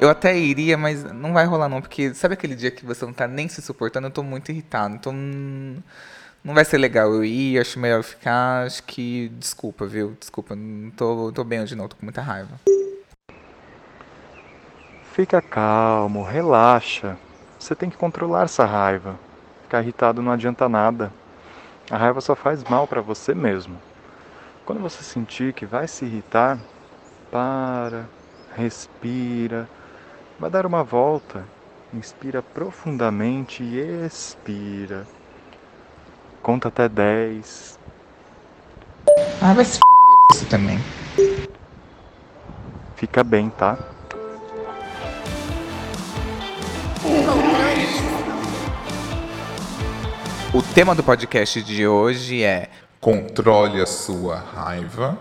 Eu até iria, mas não vai rolar não, porque sabe aquele dia que você não tá nem se suportando? Eu tô muito irritado, então não vai ser legal eu ir, acho melhor ficar, acho que desculpa, viu? Desculpa, não tô, tô bem hoje não, tô com muita raiva. Fica calmo, relaxa. Você tem que controlar essa raiva. Ficar irritado não adianta nada. A raiva só faz mal para você mesmo. Quando você sentir que vai se irritar, para, respira, vai dar uma volta, inspira profundamente e expira. Conta até 10. Ah, vai se f... você também. Fica bem, tá? O tema do podcast de hoje é Controle a sua raiva.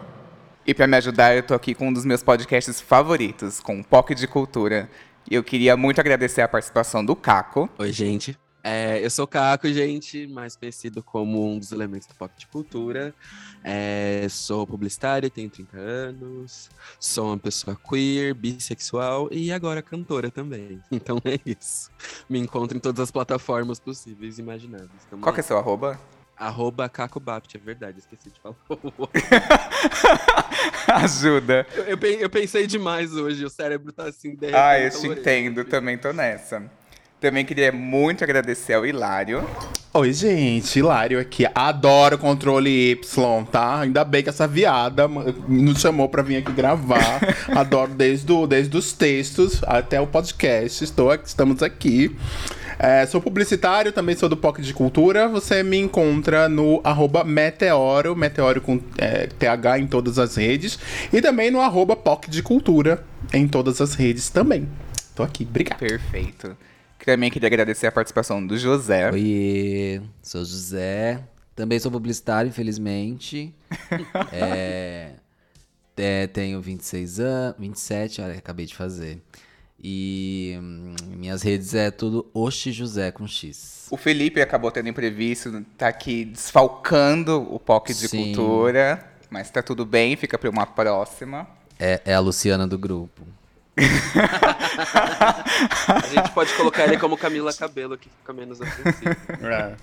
E para me ajudar, eu tô aqui com um dos meus podcasts favoritos, com o POC de Cultura. E eu queria muito agradecer a participação do Caco. Oi, gente. É, eu sou Caco, gente, mais conhecido como um dos elementos do POC de Cultura. É, sou publicitário, tenho 30 anos, sou uma pessoa queer, bissexual e agora cantora também. Então é isso. Me encontro em todas as plataformas possíveis e imagináveis. Tamo Qual que é seu arroba? Arroba Caco Bapt, é verdade, esqueci de falar. Ajuda. Eu, eu, eu, pensei demais hoje, o cérebro tá assim. De ah, eu te entendo, também tô nessa. Também queria muito agradecer ao Hilário. Oi, gente, Hilário aqui. Adoro controle Y, tá? Ainda bem que essa viada nos chamou pra vir aqui gravar. Adoro desde, do, desde os textos até o podcast. Estou estamos aqui. É, sou publicitário, também sou do POC de Cultura. Você me encontra no arroba Meteoro, Meteoro com é, TH em todas as redes. E também no arroba POC de Cultura em todas as redes também. Tô aqui, obrigado. Perfeito. Também queria agradecer a participação do José. Oi, sou José. Também sou publicitário, infelizmente. é, é, tenho 26 anos, 27, olha, acabei de fazer. E hum, minhas redes é tudo Oxi José com X. O Felipe acabou tendo imprevisto, tá aqui desfalcando o POC de Sim. Cultura. Mas tá tudo bem, fica pra uma próxima. É, é a Luciana do grupo. a gente pode colocar ele como Camila Cabelo, que fica menos ofensivo. É.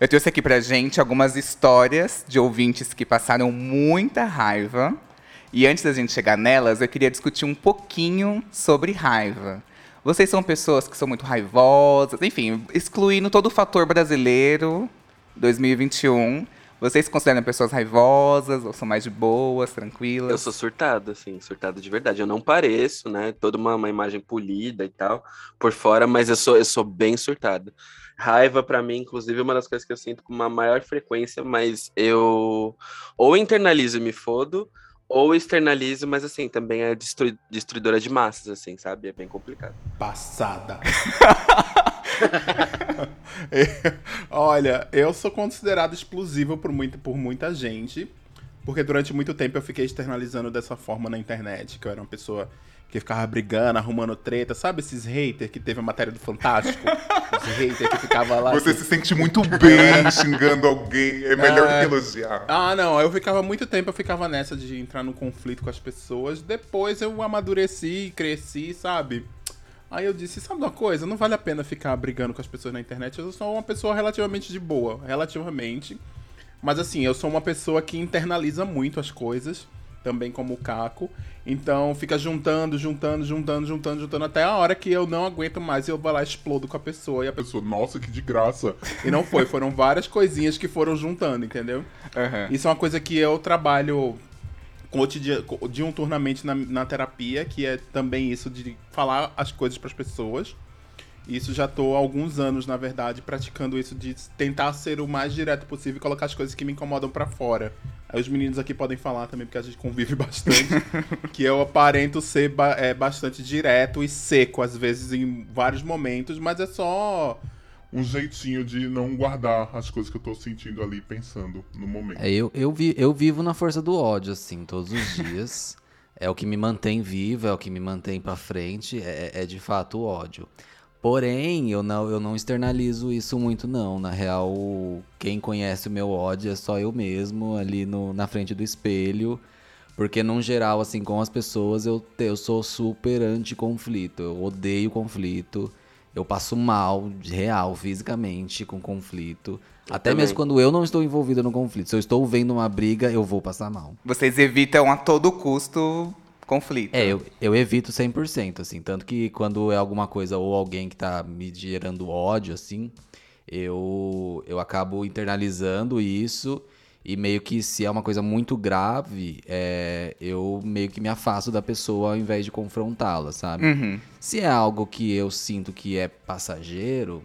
Eu trouxe aqui pra gente algumas histórias de ouvintes que passaram muita raiva. E antes da gente chegar nelas, eu queria discutir um pouquinho sobre raiva. Vocês são pessoas que são muito raivosas, enfim, excluindo todo o fator brasileiro 2021. Vocês se consideram pessoas raivosas ou são mais de boas, tranquilas? Eu sou surtado, assim, surtado de verdade. Eu não pareço, né? Toda uma, uma imagem polida e tal por fora, mas eu sou, eu sou bem surtado. Raiva, para mim, inclusive, é uma das coisas que eu sinto com uma maior frequência, mas eu ou internalizo e me fodo, ou externalizo, mas assim, também é destru destruidora de massas, assim, sabe? É bem complicado. Passada. Olha, eu sou considerado explosivo por, muito, por muita gente, porque durante muito tempo eu fiquei externalizando dessa forma na internet, que eu era uma pessoa que ficava brigando, arrumando treta, sabe esses haters que teve a matéria do Fantástico? Os haters que ficava lá. Você se sente muito bem xingando alguém, é melhor é... que elogiar. Ah, não, eu ficava muito tempo, eu ficava nessa de entrar no conflito com as pessoas. Depois eu amadureci, cresci, sabe? Aí eu disse, sabe uma coisa? Não vale a pena ficar brigando com as pessoas na internet. Eu sou uma pessoa relativamente de boa, relativamente. Mas assim, eu sou uma pessoa que internaliza muito as coisas, também como o Caco. Então fica juntando, juntando, juntando, juntando, juntando, até a hora que eu não aguento mais e eu vou lá e explodo com a pessoa. E a pessoa, nossa, que de graça. E não foi, foram várias coisinhas que foram juntando, entendeu? Uhum. Isso é uma coisa que eu trabalho diuturnamente na, na terapia, que é também isso de falar as coisas para as pessoas. Isso já estou há alguns anos, na verdade, praticando isso de tentar ser o mais direto possível e colocar as coisas que me incomodam para fora. Aí os meninos aqui podem falar também, porque a gente convive bastante. que eu aparento ser ba é, bastante direto e seco, às vezes, em vários momentos, mas é só um jeitinho de não guardar as coisas que eu tô sentindo ali, pensando no momento. É, eu, eu, vi, eu vivo na força do ódio, assim, todos os dias. é o que me mantém vivo, é o que me mantém para frente, é, é de fato o ódio. Porém, eu não, eu não externalizo isso muito, não. Na real, quem conhece o meu ódio é só eu mesmo, ali no, na frente do espelho, Porque, num geral, assim, com as pessoas, eu, eu sou super anti-conflito. Eu odeio conflito. Eu passo mal, de real, fisicamente, com conflito. Até também. mesmo quando eu não estou envolvida no conflito. Se eu estou vendo uma briga, eu vou passar mal. Vocês evitam a todo custo conflito. É, eu, eu evito 100%, assim. Tanto que quando é alguma coisa ou alguém que tá me gerando ódio, assim, eu, eu acabo internalizando isso e meio que se é uma coisa muito grave, é, eu meio que me afasto da pessoa ao invés de confrontá-la, sabe? Uhum. Se é algo que eu sinto que é passageiro,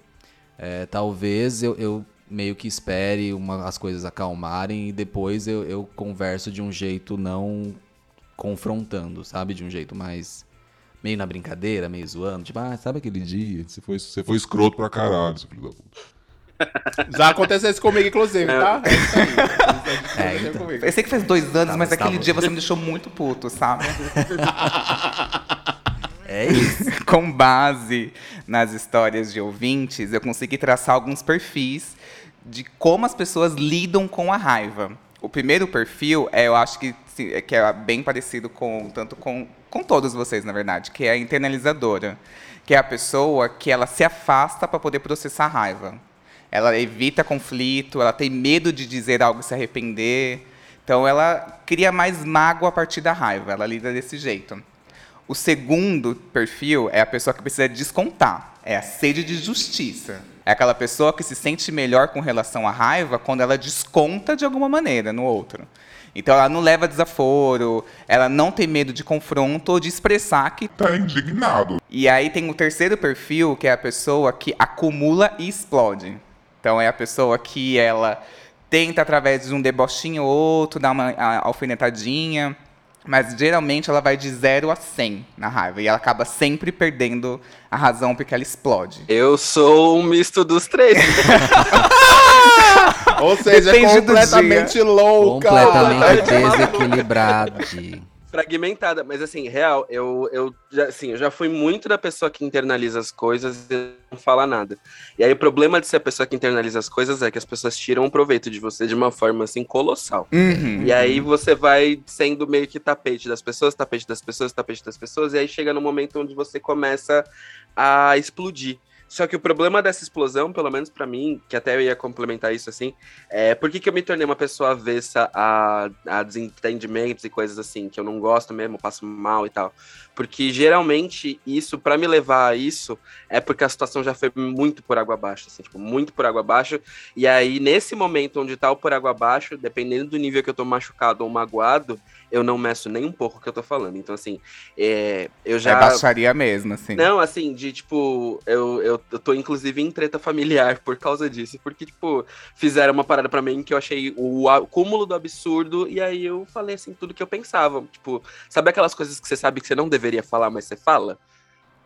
é, talvez eu, eu meio que espere uma- as coisas acalmarem e depois eu, eu converso de um jeito não confrontando, sabe? De um jeito mais. meio na brincadeira, meio zoando. Tipo, ah, sabe aquele dia? Você foi, você foi escroto pra caralho, seu filho da puta. Já aconteceu isso comigo, inclusive, tá? É É, então. Eu sei que faz dois anos, Tá, mas mas aquele tá dia bom. você me deixou muito puto, sabe? É isso. Com base nas histórias de ouvintes, eu consegui traçar alguns perfis de como as pessoas lidam com a raiva. O primeiro perfil é, eu acho que, é que é bem parecido com tanto com, com todos vocês, na verdade, que é a internalizadora, que é a pessoa que ela se afasta para poder processar a raiva. Ela evita conflito, ela tem medo de dizer algo e se arrepender. Então ela cria mais mágoa a partir da raiva, ela lida desse jeito. O segundo perfil é a pessoa que precisa descontar. É a sede de justiça. É aquela pessoa que se sente melhor com relação à raiva quando ela desconta de alguma maneira no outro. Então ela não leva desaforo, ela não tem medo de confronto ou de expressar que. Tá indignado. E aí tem o terceiro perfil, que é a pessoa que acumula e explode. Então é a pessoa que ela tenta, através de um debochinho ou outro, dar uma alfinetadinha. Mas geralmente ela vai de 0 a 100 na raiva. E ela acaba sempre perdendo a razão porque ela explode. Eu sou um misto dos três. Ou seja, Depende do completamente louca. Completamente Tá desequilibrado. Fragmentada, mas assim, real, eu, eu já, assim, eu já fui muito da pessoa que internaliza as coisas e não fala nada. E aí o problema de ser a pessoa que internaliza as coisas é que as pessoas tiram um proveito de você de uma forma assim colossal. Uhum. E aí você vai sendo meio que tapete das pessoas, tapete das pessoas, tapete das pessoas, e aí chega no momento onde você começa a explodir. Só que o problema dessa explosão, pelo menos pra mim, que até eu ia complementar isso assim, é por que, que eu me tornei uma pessoa avessa a, a desentendimentos e coisas assim, que eu não gosto mesmo, passo mal e tal. Porque geralmente isso, pra me levar a isso, é porque a situação já foi muito por água abaixo, assim, tipo, muito por água abaixo. E aí, nesse momento onde tá o por água abaixo, dependendo do nível que eu tô machucado ou magoado, eu não meço nem um pouco o que eu tô falando. Então, assim, é, eu já. É baixaria mesmo, assim. Não, assim, de tipo, eu, eu, eu tô inclusive em treta familiar por causa disso, porque, tipo, fizeram uma parada pra mim que eu achei o cúmulo do absurdo, e aí eu falei, assim, tudo que eu pensava. Tipo, sabe aquelas coisas que você sabe que você não deveria falar, mas você fala?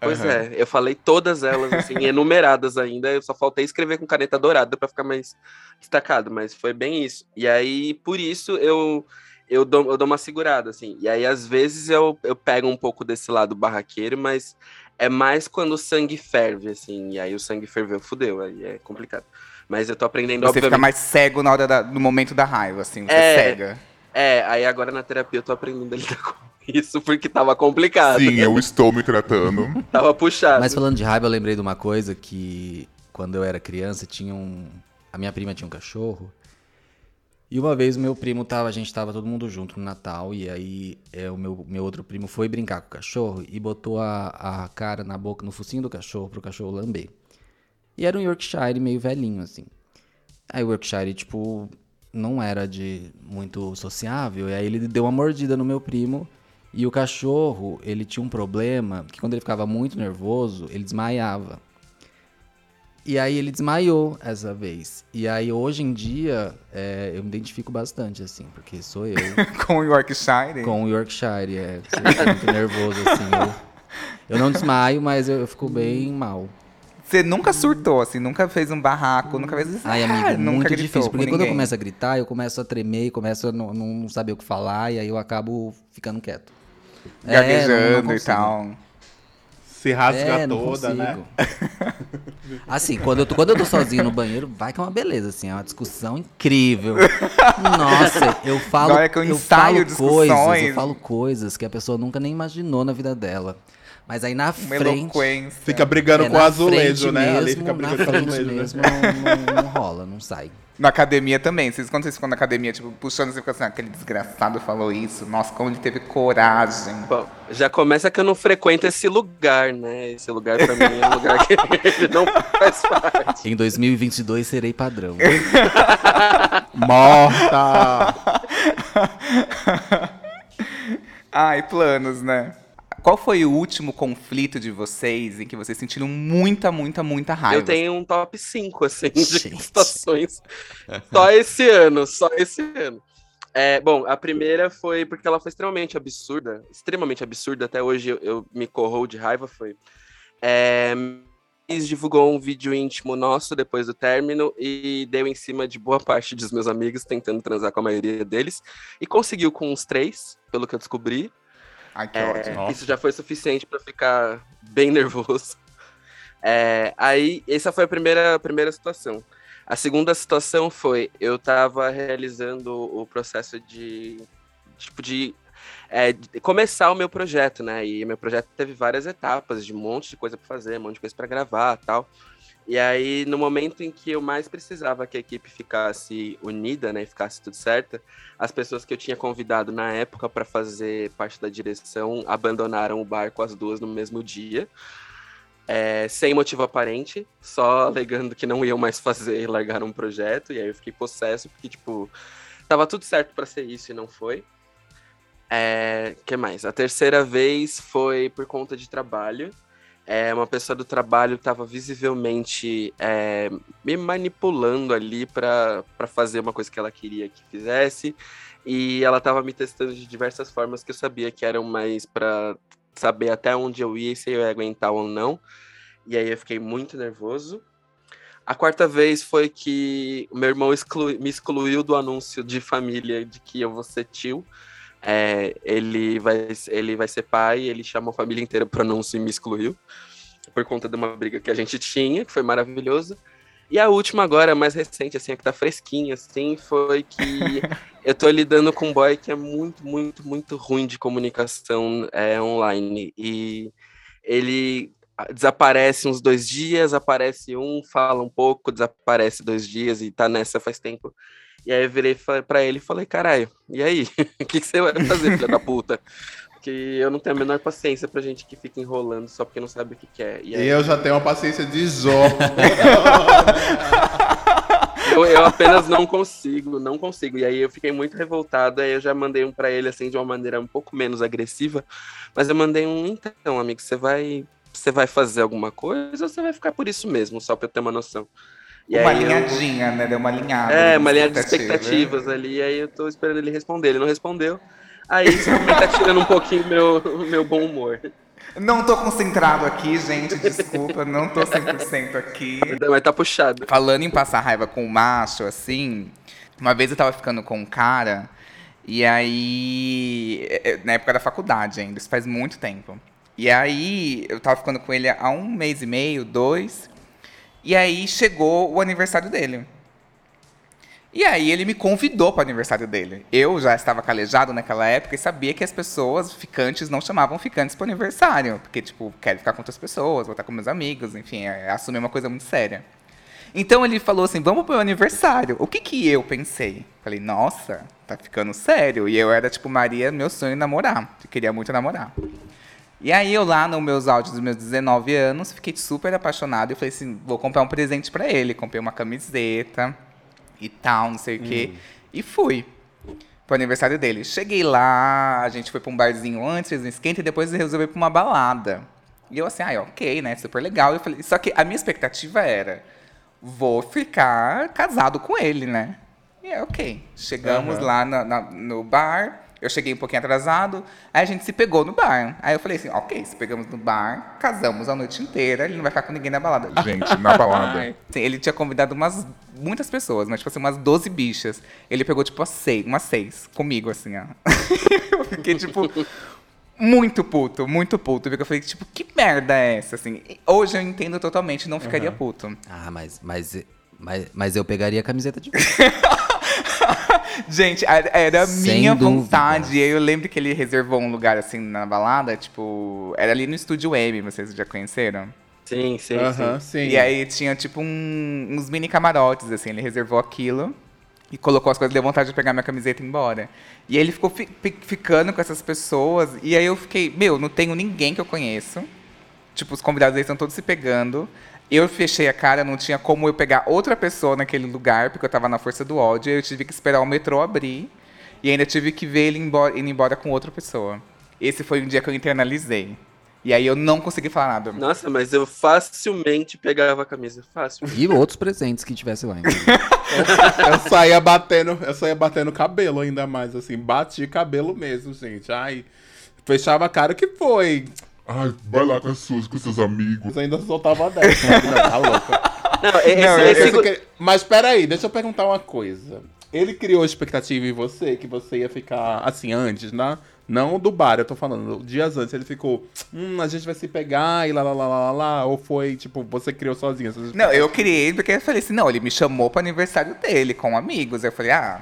Pois Aham. é, eu falei todas elas, assim, enumeradas ainda, eu só faltei escrever com caneta dourada pra ficar mais destacado, mas foi bem isso. E aí, por isso, eu eu dou, eu dou uma segurada, assim. E aí, às vezes, eu, eu pego um pouco desse lado barraqueiro, mas é mais quando o sangue ferve, assim. E aí o sangue ferveu, fudeu, aí é complicado. Mas eu tô aprendendo, Você fica obviamente. mais cego na hora da- no momento da raiva, assim. Você É. cega. É, aí agora na terapia eu tô aprendendo a lidar com isso, porque tava complicado. Sim, eu estou me tratando. Tava puxado. Mas falando de raiva, eu lembrei de uma coisa que quando eu era criança, tinha um. A minha prima tinha um cachorro. E uma vez meu primo tava, a gente tava todo mundo junto no Natal, e aí é, o meu, meu outro primo foi brincar com o cachorro e botou a, a cara na boca, no focinho do cachorro, pro cachorro lamber. E era um Yorkshire meio velhinho, assim. Aí o Yorkshire, tipo, não era de muito sociável, e aí ele deu uma mordida no meu primo. E o cachorro, ele tinha um problema, que quando ele ficava muito nervoso, ele desmaiava. E aí ele desmaiou essa vez. E aí hoje em dia, é, eu me identifico bastante, assim, porque sou eu Com o Yorkshire. com o Yorkshire, é. Muito nervoso, assim. Eu, eu não desmaio, mas eu, eu fico bem mal. Você nunca surtou, assim, nunca fez um barraco, nunca fez Ai, Ah, amigo, nunca muito difícil. Porque quando eu começo a gritar, eu começo a tremer, começo a não, não saber o que falar, e aí eu acabo ficando quieto. É, Gaguejando e consigo. tal. Se rasga É, toda, né? Assim, quando eu, tô, quando eu tô sozinho no banheiro, vai que é uma beleza, assim, é uma discussão incrível. Nossa, eu falo, que eu eu falo coisas, eu falo coisas que a pessoa nunca nem imaginou na vida dela. Mas aí na Uma frente. eloquência. Fica brigando é, com o azulejo, né? Ali mesmo, fica na brigando com o azulejo, né? mesmo, não, não- não rola, não sai. Na academia também. Vocês, quando vocês ficam na academia, tipo, puxando, você fica assim, "Ah, aquele desgraçado falou isso. Nossa, como ele teve coragem. Bom, já começa que eu não frequento esse lugar, né? Esse lugar pra mim é um lugar que ele não faz parte. Em 2022 serei padrão. Morta! Ai, planos, né? Qual foi o último conflito de vocês em que vocês sentiram muita, muita, muita raiva? Eu tenho um top 5, assim, de Gente. situações. Só esse ano, só esse ano. É, bom, a primeira foi porque ela foi extremamente absurda, extremamente absurda, até hoje eu, eu me corroo de raiva, foi... É, divulgou um vídeo íntimo nosso depois do término e deu em cima de boa parte dos meus amigos, tentando transar com a maioria deles, e conseguiu com uns três, pelo que eu descobri. Ai, que É, ódio. isso já foi suficiente pra ficar bem nervoso. É, aí, essa foi a primeira, a primeira situação. A segunda situação foi, eu tava realizando o processo de, tipo, de, é, de começar o meu projeto, né? E meu projeto teve várias etapas, de um monte de coisa pra fazer, um monte de coisa pra gravar tal. E aí, no momento em que eu mais precisava que a equipe ficasse unida, né, ficasse tudo certo, as pessoas que eu tinha convidado na época para fazer parte da direção abandonaram o barco as duas no mesmo dia, é, sem motivo aparente, só alegando que não iam mais fazer e largaram o projeto. E aí eu fiquei possesso, porque, tipo, tava tudo certo para ser isso e não foi. É, que mais? A terceira vez foi por conta de trabalho. É, uma pessoa do trabalho estava visivelmente é, me manipulando ali para fazer uma coisa que ela queria que fizesse. E ela estava me testando de diversas formas que eu sabia que eram mais para saber até onde eu ia e se eu ia aguentar ou não. E aí eu fiquei muito nervoso. A quarta vez foi que meu irmão exclui- me excluiu do anúncio de família de que eu vou ser tio. É, ele, vai, ele vai ser pai, ele chamou a família inteira pro anúncio e me excluiu. Por conta de uma briga que a gente tinha, que foi maravilhoso. E a última agora, mais recente, assim, a que tá fresquinha, assim, foi que eu tô lidando com um boy que é muito, muito, muito ruim de comunicação é, online. E ele desaparece uns dois dias, aparece um, fala um pouco, desaparece dois dias e tá nessa faz tempo. E aí eu virei pra ele e falei, caralho, e aí? O que, que você vai fazer, filha da puta? Porque eu não tenho a menor paciência pra gente que fica enrolando só porque não sabe o que quer. E aí, E eu já tenho uma paciência de Zó. eu, eu apenas não consigo, não consigo. E aí eu fiquei muito revoltado, aí eu já mandei um pra ele assim de uma maneira um pouco menos agressiva, mas eu mandei um, então, amigo, você vai, você vai fazer alguma coisa ou você vai ficar por isso mesmo, só pra eu ter uma noção. E uma aí eu- né? Deu uma alinhada. É, uma linha de expectativa. expectativas ali, aí eu tô esperando ele responder. Ele não respondeu. Aí isso tá tirando um pouquinho meu, meu bom humor. Não tô concentrado aqui, gente. Desculpa, não tô 100% aqui. Mas tá puxado. Falando em passar raiva com o macho, assim, uma vez eu tava ficando com um cara, e aí. é, é, Na época da faculdade ainda, isso faz muito tempo. E aí eu tava ficando com ele há um mês e meio, dois. E aí chegou o aniversário dele. E aí ele me convidou para o aniversário dele. Eu já estava calejado naquela época e sabia que as pessoas ficantes não chamavam ficantes para o aniversário. Porque, tipo, quero ficar com outras pessoas, vou estar com meus amigos, enfim, é, assumir uma coisa muito séria. Então ele falou assim, vamos pro meu aniversário. O que que eu pensei? Falei, nossa, tá ficando sério. E eu era, tipo, Maria, meu sonho namorar. Eu queria muito namorar. E aí eu lá nos meus áudios dos meus 19 anos, fiquei super apaixonado e falei assim, vou comprar um presente pra ele. Comprei uma camiseta e tal, não sei o quê. E fui pro aniversário dele. Cheguei lá, a gente foi pra um barzinho antes, fez um esquenta e depois resolveu ir pra uma balada. E eu assim, ah, ok, né, super legal. Eu falei, só que a minha expectativa era, vou ficar casado com ele, né? E é ok. Chegamos Aham. lá na- na- no bar, eu cheguei um pouquinho atrasado, aí a gente se pegou no bar. Aí eu falei assim, ok, se pegamos no bar, casamos a noite inteira, ele não vai ficar com ninguém na balada. Gente, na balada. Sim, ele tinha convidado umas muitas pessoas, mas tipo assim, umas 12 bichas. Ele pegou tipo seis, umas seis comigo, assim, ó. eu fiquei tipo. Muito puto, muito puto. Porque eu falei, tipo, que merda é essa, assim? Hoje eu entendo totalmente, não ficaria puto. Ah, mas, mas, mas, mas eu pegaria a camiseta de Gente, era a Sem minha dúvida. vontade. E aí eu lembro que ele reservou um lugar, assim, na balada, tipo... Era ali no Estúdio M, vocês já conheceram? Sim, sim, Aham, sim. sim. E aí tinha, tipo, um- uns mini camarotes, assim. Ele reservou aquilo e colocou as coisas, deu vontade de pegar minha camiseta e ir embora. E aí ele ficou fi- fi- ficando com essas pessoas. E aí eu fiquei, meu, não tenho ninguém que eu conheço. Tipo, os convidados eles estão todos se pegando. Eu fechei a cara, não tinha como eu pegar outra pessoa naquele lugar, porque eu tava na força do ódio. Eu tive que esperar o metrô abrir. E ainda tive que ver ele embora, indo embora com outra pessoa. Esse foi um dia que eu internalizei. E aí eu não consegui falar nada. Nossa, mas eu facilmente pegava a camisa. Fácil. E outros presentes que tivesse lá. inclusive. Eu saía batendo, eu saía batendo cabelo ainda mais, assim, bati cabelo mesmo, gente. Ai, fechava a cara, o que foi? Ai, vai lá com, as suas, com seus amigos. Ainda soltava 10, né? Não, tá louca. Não, esse, Não, esse- eu só que- Mas peraí, deixa eu perguntar uma coisa. Ele criou expectativa em você que você ia ficar assim antes, né? Não do bar, eu tô falando. Dias antes ele ficou, hum, a gente vai se pegar e lá, lá, lá, lá, lá, lá. Ou foi, tipo, você criou sozinho? essas Não, eu criei porque eu falei assim, não, ele me chamou pro aniversário dele com amigos. Eu falei, ah,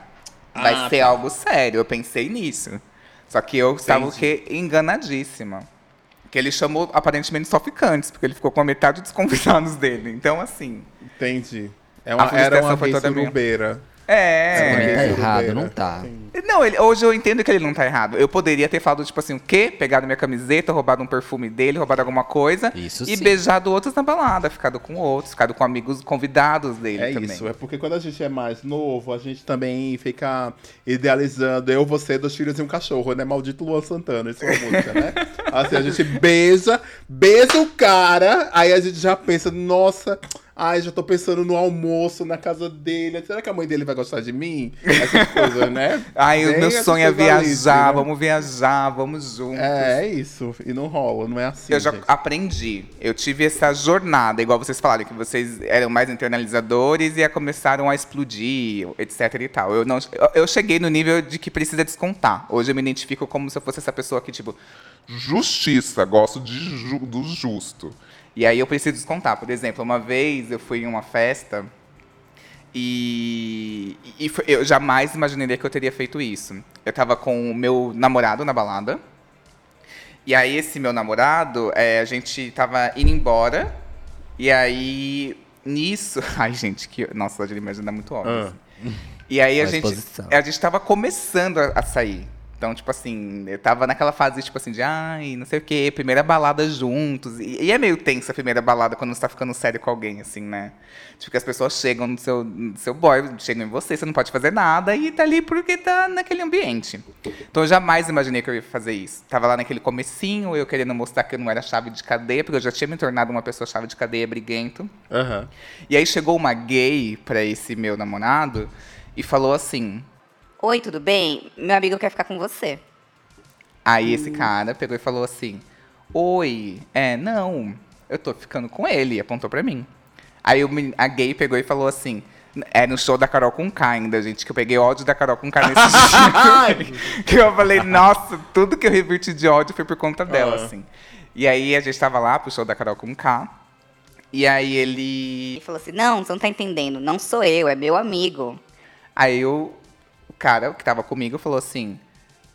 vai Ah, ser tá. algo sério. Eu pensei nisso. Só que eu estava o quê? enganadíssima. Que ele chamou aparentemente só ficantes, porque ele ficou com a metade dos convidados dele. Então, assim. Entendi. É A uma, era frustração uma foi toda surubeira. É. Também tá É, errado, não tá. Não, ele- hoje eu entendo que ele não tá errado. Eu poderia ter falado, tipo assim, o quê? Pegado minha camiseta, roubado um perfume dele, roubado alguma coisa. Isso e sim. beijado outros na balada, ficado com outros, ficado com amigos convidados dele É também. isso, é porque quando a gente é mais novo, a gente também fica idealizando eu, você, dois filhos e um cachorro, né? Maldito Luan Santana, isso é uma música, né? Assim, a gente beija, beija o cara, aí a gente já pensa, nossa, ai, já tô pensando no almoço na casa dele. Será que a mãe dele vai gostar de mim? Essas coisas, né? Ai, o meu sonho é ali, viajar, né? vamos viajar, vamos juntos. É, é isso. E não rola, não é assim. Eu já gente. aprendi. Eu tive essa jornada, igual vocês falaram, que vocês eram mais internalizadores e começaram a explodir, etc e tal. Eu, não, eu cheguei no nível de que precisa descontar. Hoje eu me identifico como se eu fosse essa pessoa que, tipo, Justiça, gosto de ju- do justo. E aí eu preciso descontar. Por exemplo, uma vez eu fui em uma festa e, e foi- eu jamais imaginaria que eu teria feito isso. Eu tava com o meu namorado na balada. E aí esse meu namorado, é, a gente tava indo embora. E aí, nisso... Ai, gente, que... Nossa, a imagem dá muito óbvio. Ah. E aí a Uma gente, a gente tava começando a, a sair. Então, tipo assim, eu tava naquela fase, tipo assim, de ai, não sei o quê, primeira balada juntos. E, e é meio tensa a primeira balada quando você tá ficando sério com alguém, assim, né? Tipo, que as pessoas chegam no seu, no seu boy, chegam em você, você não pode fazer nada e tá ali porque tá naquele ambiente. Então eu jamais imaginei que eu ia fazer isso. Tava lá naquele comecinho, eu querendo mostrar que eu não era chave de cadeia, porque eu já tinha me tornado uma pessoa chave de cadeia briguento. Aham. E aí chegou uma gay pra esse meu namorado e falou assim: Oi, tudo bem? Meu amigo quer ficar com você. Aí esse cara pegou e falou assim: Oi, é, não, eu tô ficando com ele, e apontou pra mim. Aí o a gay pegou e falou assim: É no show da Carol com K ainda, gente, que eu peguei ódio da Carol com K nesse dia. que eu falei, nossa, tudo que eu reverti de ódio foi por conta dela, Ah. assim. E aí a gente tava lá pro show da Carol com K. E aí ele. Ele falou assim: Não, você não tá entendendo. Não sou eu, é meu amigo. Aí o cara que tava comigo falou assim: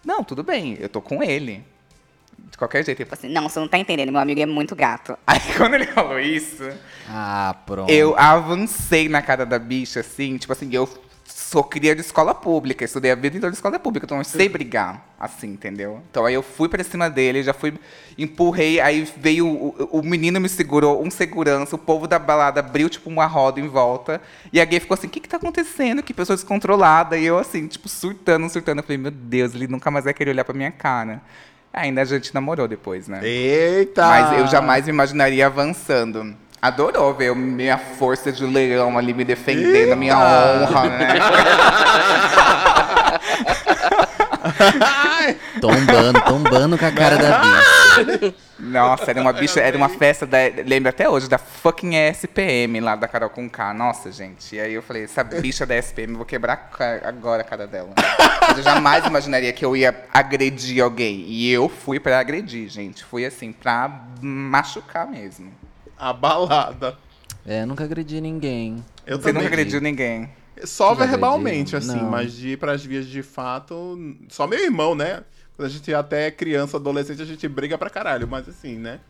Não, tudo bem, eu tô com ele. De qualquer jeito. Ele falei assim: Não, você não tá entendendo. Meu amigo é muito gato. Aí quando ele falou isso, Ah, pronto. eu avancei na cara da bicha, assim, tipo assim, eu sou cria de escola pública, estudei a vida inteira de escola pública, então eu sei brigar, assim, entendeu? Então aí eu fui pra cima dele, já fui, empurrei, aí veio, o, o menino me segurou, um segurança, o povo da balada abriu, tipo, uma roda em volta, e a gay ficou assim, o que que tá acontecendo? Que pessoa descontrolada, e eu assim, tipo, surtando, surtando, eu falei, meu Deus, ele nunca mais vai querer olhar pra minha cara. Ainda a gente namorou depois, né? Eita! Mas eu jamais me imaginaria avançando. Adorou ver minha força de leão ali me defendendo, a minha honra, né? Tombando, tombando com a cara da bicha. Nossa, era uma bicha, era uma festa da. Lembro até hoje, da fucking SPM lá da Carol com K. Nossa, gente. E aí eu falei, essa bicha da SPM, vou quebrar agora a cara dela. Mas eu jamais imaginaria que eu ia agredir alguém. E eu fui pra agredir, gente. Fui assim, pra machucar mesmo. A balada. É, nunca agredi ninguém. Eu Você nunca agrediu ninguém. Só Já verbalmente, agrediram? assim, Não. mas de ir pras vias de fato. Só meu irmão, né? Quando a gente até é criança, adolescente, a gente briga pra caralho, mas assim, né?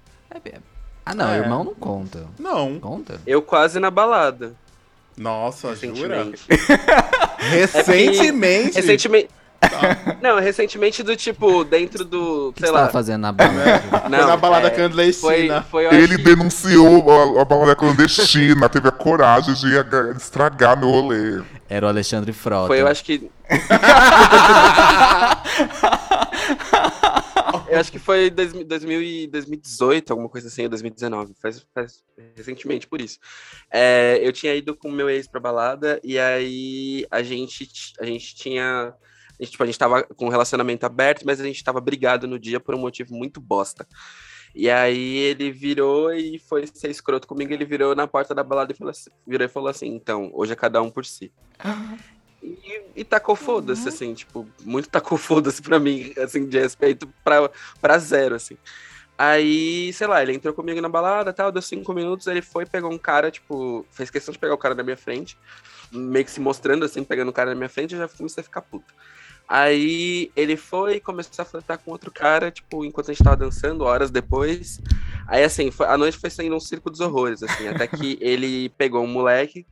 Ah, não, É. irmão não conta. Não. Conta? Eu quase na balada. Nossa, jura? Recentemente. Recentemente. Recentemente. Não, recentemente do tipo, dentro do. O que sei você lá. tava fazendo na balada? Foi na balada é, Foi, clandestina. foi acho Ele que- denunciou a, a balada clandestina, teve a coragem de aga- estragar meu rolê. Era o Alexandre Frota. Foi, eu acho que. eu acho que foi 2000 2000 e 2018, alguma coisa assim, ou 2019. Faz, faz recentemente por isso. É, eu tinha ido com o meu ex pra balada, e aí a gente, a gente tinha. A gente, tipo, a gente tava com um relacionamento aberto, mas a gente tava brigado no dia por um motivo muito bosta. E aí ele virou e foi ser escroto comigo, ele virou na porta da balada e falou assim, virou e falou assim, então, hoje é cada um por si. E, e tacou foda-se, assim, tipo, muito tacou foda-se pra mim, assim, de respeito pra, pra zero, assim. Aí, sei lá, ele entrou comigo na balada tal, deu cinco minutos, ele foi, pegou um cara, tipo, fez questão de pegar o cara na minha frente, meio que se mostrando, assim, pegando o cara na minha frente, eu já comecei a ficar puto. Aí ele foi e começou a flertar com outro cara, tipo, enquanto a gente tava dançando, horas depois. Aí, assim, foi- a noite foi saindo um circo dos horrores, assim, até que ele pegou um moleque,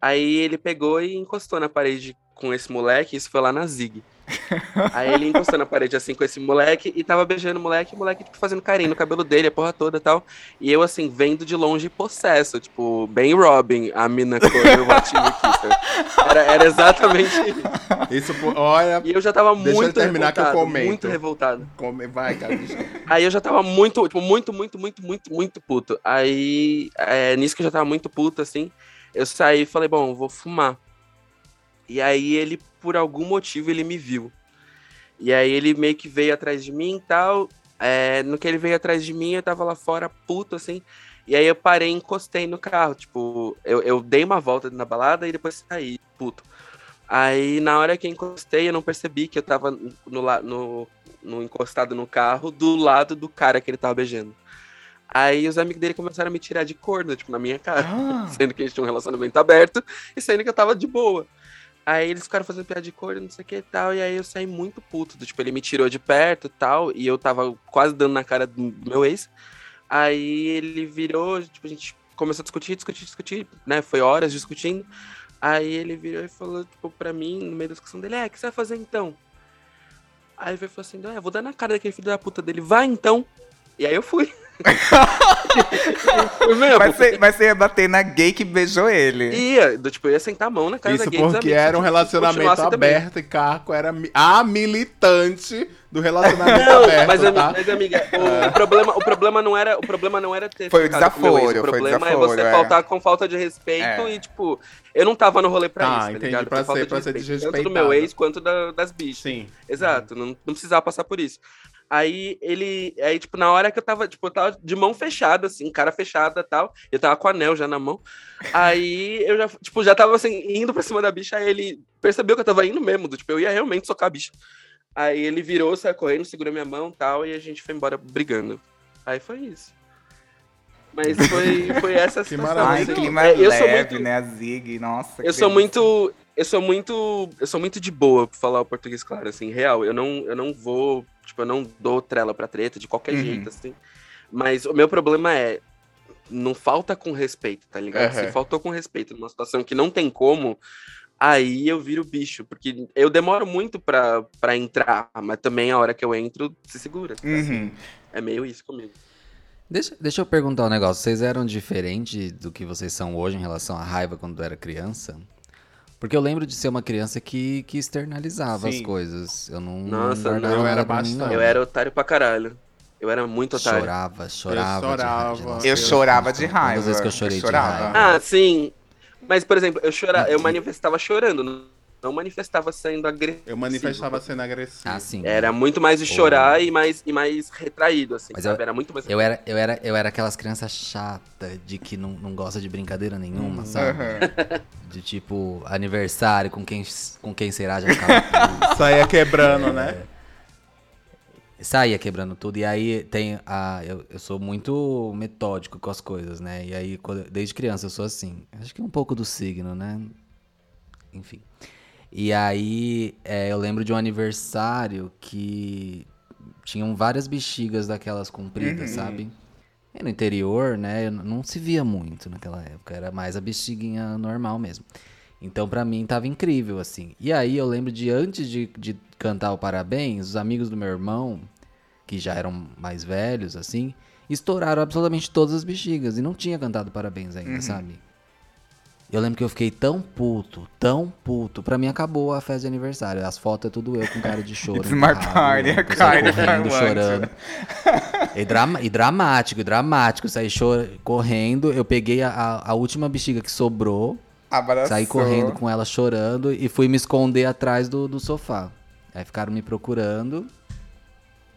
aí ele pegou e encostou na parede com esse moleque, isso foi lá na Zig. Aí ele encostou na parede assim com esse moleque e tava beijando o moleque, e o moleque tipo, fazendo carinho no cabelo dele, a porra toda e tal. E eu, assim, vendo de longe possesso, tipo, bem Robin, a mina What You Kisser. Era, era exatamente isso. Olha. E eu já tava Deixa eu muito terminar que eu revoltado, comento. muito revoltado. Come... Vai, cara. Aí eu já tava muito, tipo, muito, muito, muito, muito, muito puto. Aí, é, nisso que eu já tava muito puto, assim, eu saí e falei, bom, vou fumar. E aí ele, por algum motivo, ele me viu. E aí ele meio que veio atrás de mim e tal. É, no que ele veio atrás de mim, eu tava lá fora, puto, assim. E aí eu parei e encostei no carro. Tipo, eu, eu dei uma volta na balada e depois saí, puto. Aí na hora que eu encostei, eu não percebi que eu tava no, no, no encostado no carro do lado do cara que ele tava beijando. Aí os amigos dele começaram a me tirar de corno, tipo, na minha cara. Sendo que a gente tinha um relacionamento aberto e sendo que eu tava de boa. Aí eles ficaram fazendo piada de corno, não sei o que e tal. E aí eu saí muito puto. Tipo, ele me tirou de perto e tal. E eu tava quase dando na cara do meu ex. Aí ele virou, tipo, a gente começou a discutir, discutir, discutir, né? Foi horas discutindo. Aí ele virou e falou, tipo, pra mim, no meio da discussão dele, é, o que você vai fazer então? Aí ele falou assim, é, vou dar na cara daquele filho da puta dele, vai então. E aí eu fui. Mas você, mas você ia bater na gay que beijou ele. Ia, do, tipo, eu ia sentar a mão na cara Isso da gay dos porque amigos, era um relacionamento continuasse também. aberto e Carco era a militante do relacionamento Não, aberto, mas, tá? mas, amiga, o, o problema, o problema não era, o problema não era ter Foi o meu ex, desaforo, O foi problema é desaforo, você é. faltar com falta de respeito É. e tipo, eu não tava no rolê pra Tá, isso, tá entendi, ligado? pra Foi falta ser- pra ser Tanto do meu ex quanto da- das bichas. Sim. Exato, não, não precisava passar por isso. Aí ele, aí tipo, na hora que eu tava, tipo, eu tava de mão fechada, assim, cara fechada e tal, eu tava com o anel já na mão. Aí eu já, tipo, já tava assim, indo pra cima da bicha, aí ele percebeu que eu tava indo mesmo, do, tipo, eu ia realmente socar a bicha. Aí ele virou, saiu correndo, segurou minha mão e tal, e a gente foi embora brigando. Aí foi isso. Mas foi, foi essa situação. Ai, maravilha. clima É, eu sou leve, muito- né? A Zig, nossa. Eu sou delícia. muito. Eu sou muito. Eu sou muito de boa pra falar o português claro, assim, real. Eu não, eu não vou. Tipo, eu não dou trela pra treta de qualquer Uhum. jeito, assim. Mas o meu problema é. Não falta com respeito, tá ligado? Aham. Se faltou com respeito numa situação que não tem como, aí eu viro bicho. Porque eu demoro muito pra, pra entrar, mas também a hora que eu entro, se segura. tá? Uhum. É meio isso comigo. Deixa, deixa eu perguntar um negócio. Vocês eram diferentes do que vocês são hoje em relação à raiva quando era criança? Porque eu lembro de ser uma criança que, que externalizava as Sim. coisas. Eu não. Nossa, não eu era mim, bastante. Eu era otário pra caralho. Eu era muito otário. Chorava, chorava. Eu de raiva, chorava. Eu chorava de raiva. vezes que eu chorei Eu de chorava. raiva. Ah, sim. Mas, por exemplo, eu chora, eu manifestava chorando. Não manifestava sendo agressivo. Eu manifestava sendo agressivo. Ah, sim. Era muito mais de chorar e mais, e mais retraído, assim, Mas sabe? eu- Era muito mais. Eu era, eu era, eu era aquelas crianças chatas de que não, não gosta de brincadeira nenhuma, sabe? Aham. De tipo, aniversário, com quem, com quem será, já ficava. Saía quebrando, né? Saía quebrando tudo. E aí tem a. Eu, eu sou muito metódico com as coisas, né? E aí, quando- desde criança, eu sou assim. Acho que um pouco do signo, né? Enfim. E aí, é, eu lembro de um aniversário que tinham várias bexigas daquelas compridas, sabe? E no interior, né, não se via muito naquela época, era mais a bexiguinha normal mesmo. Então, pra mim, tava incrível, assim. E aí, eu lembro de antes de, de cantar o parabéns, os amigos do meu irmão, que já eram mais velhos, assim, estouraram absolutamente todas as bexigas e não tinha cantado parabéns ainda, sabe? Eu lembro que eu fiquei tão puto, tão puto. Pra mim acabou a festa de aniversário. As fotos é tudo eu com cara de choro. It's my party, a kind correndo, chorando. E, drama- e dramático, e dramático. Saí chor- correndo. Eu peguei a, a- última bexiga que sobrou. Abraçou. Saí correndo com ela chorando e fui me esconder atrás do, do sofá. Aí ficaram me procurando.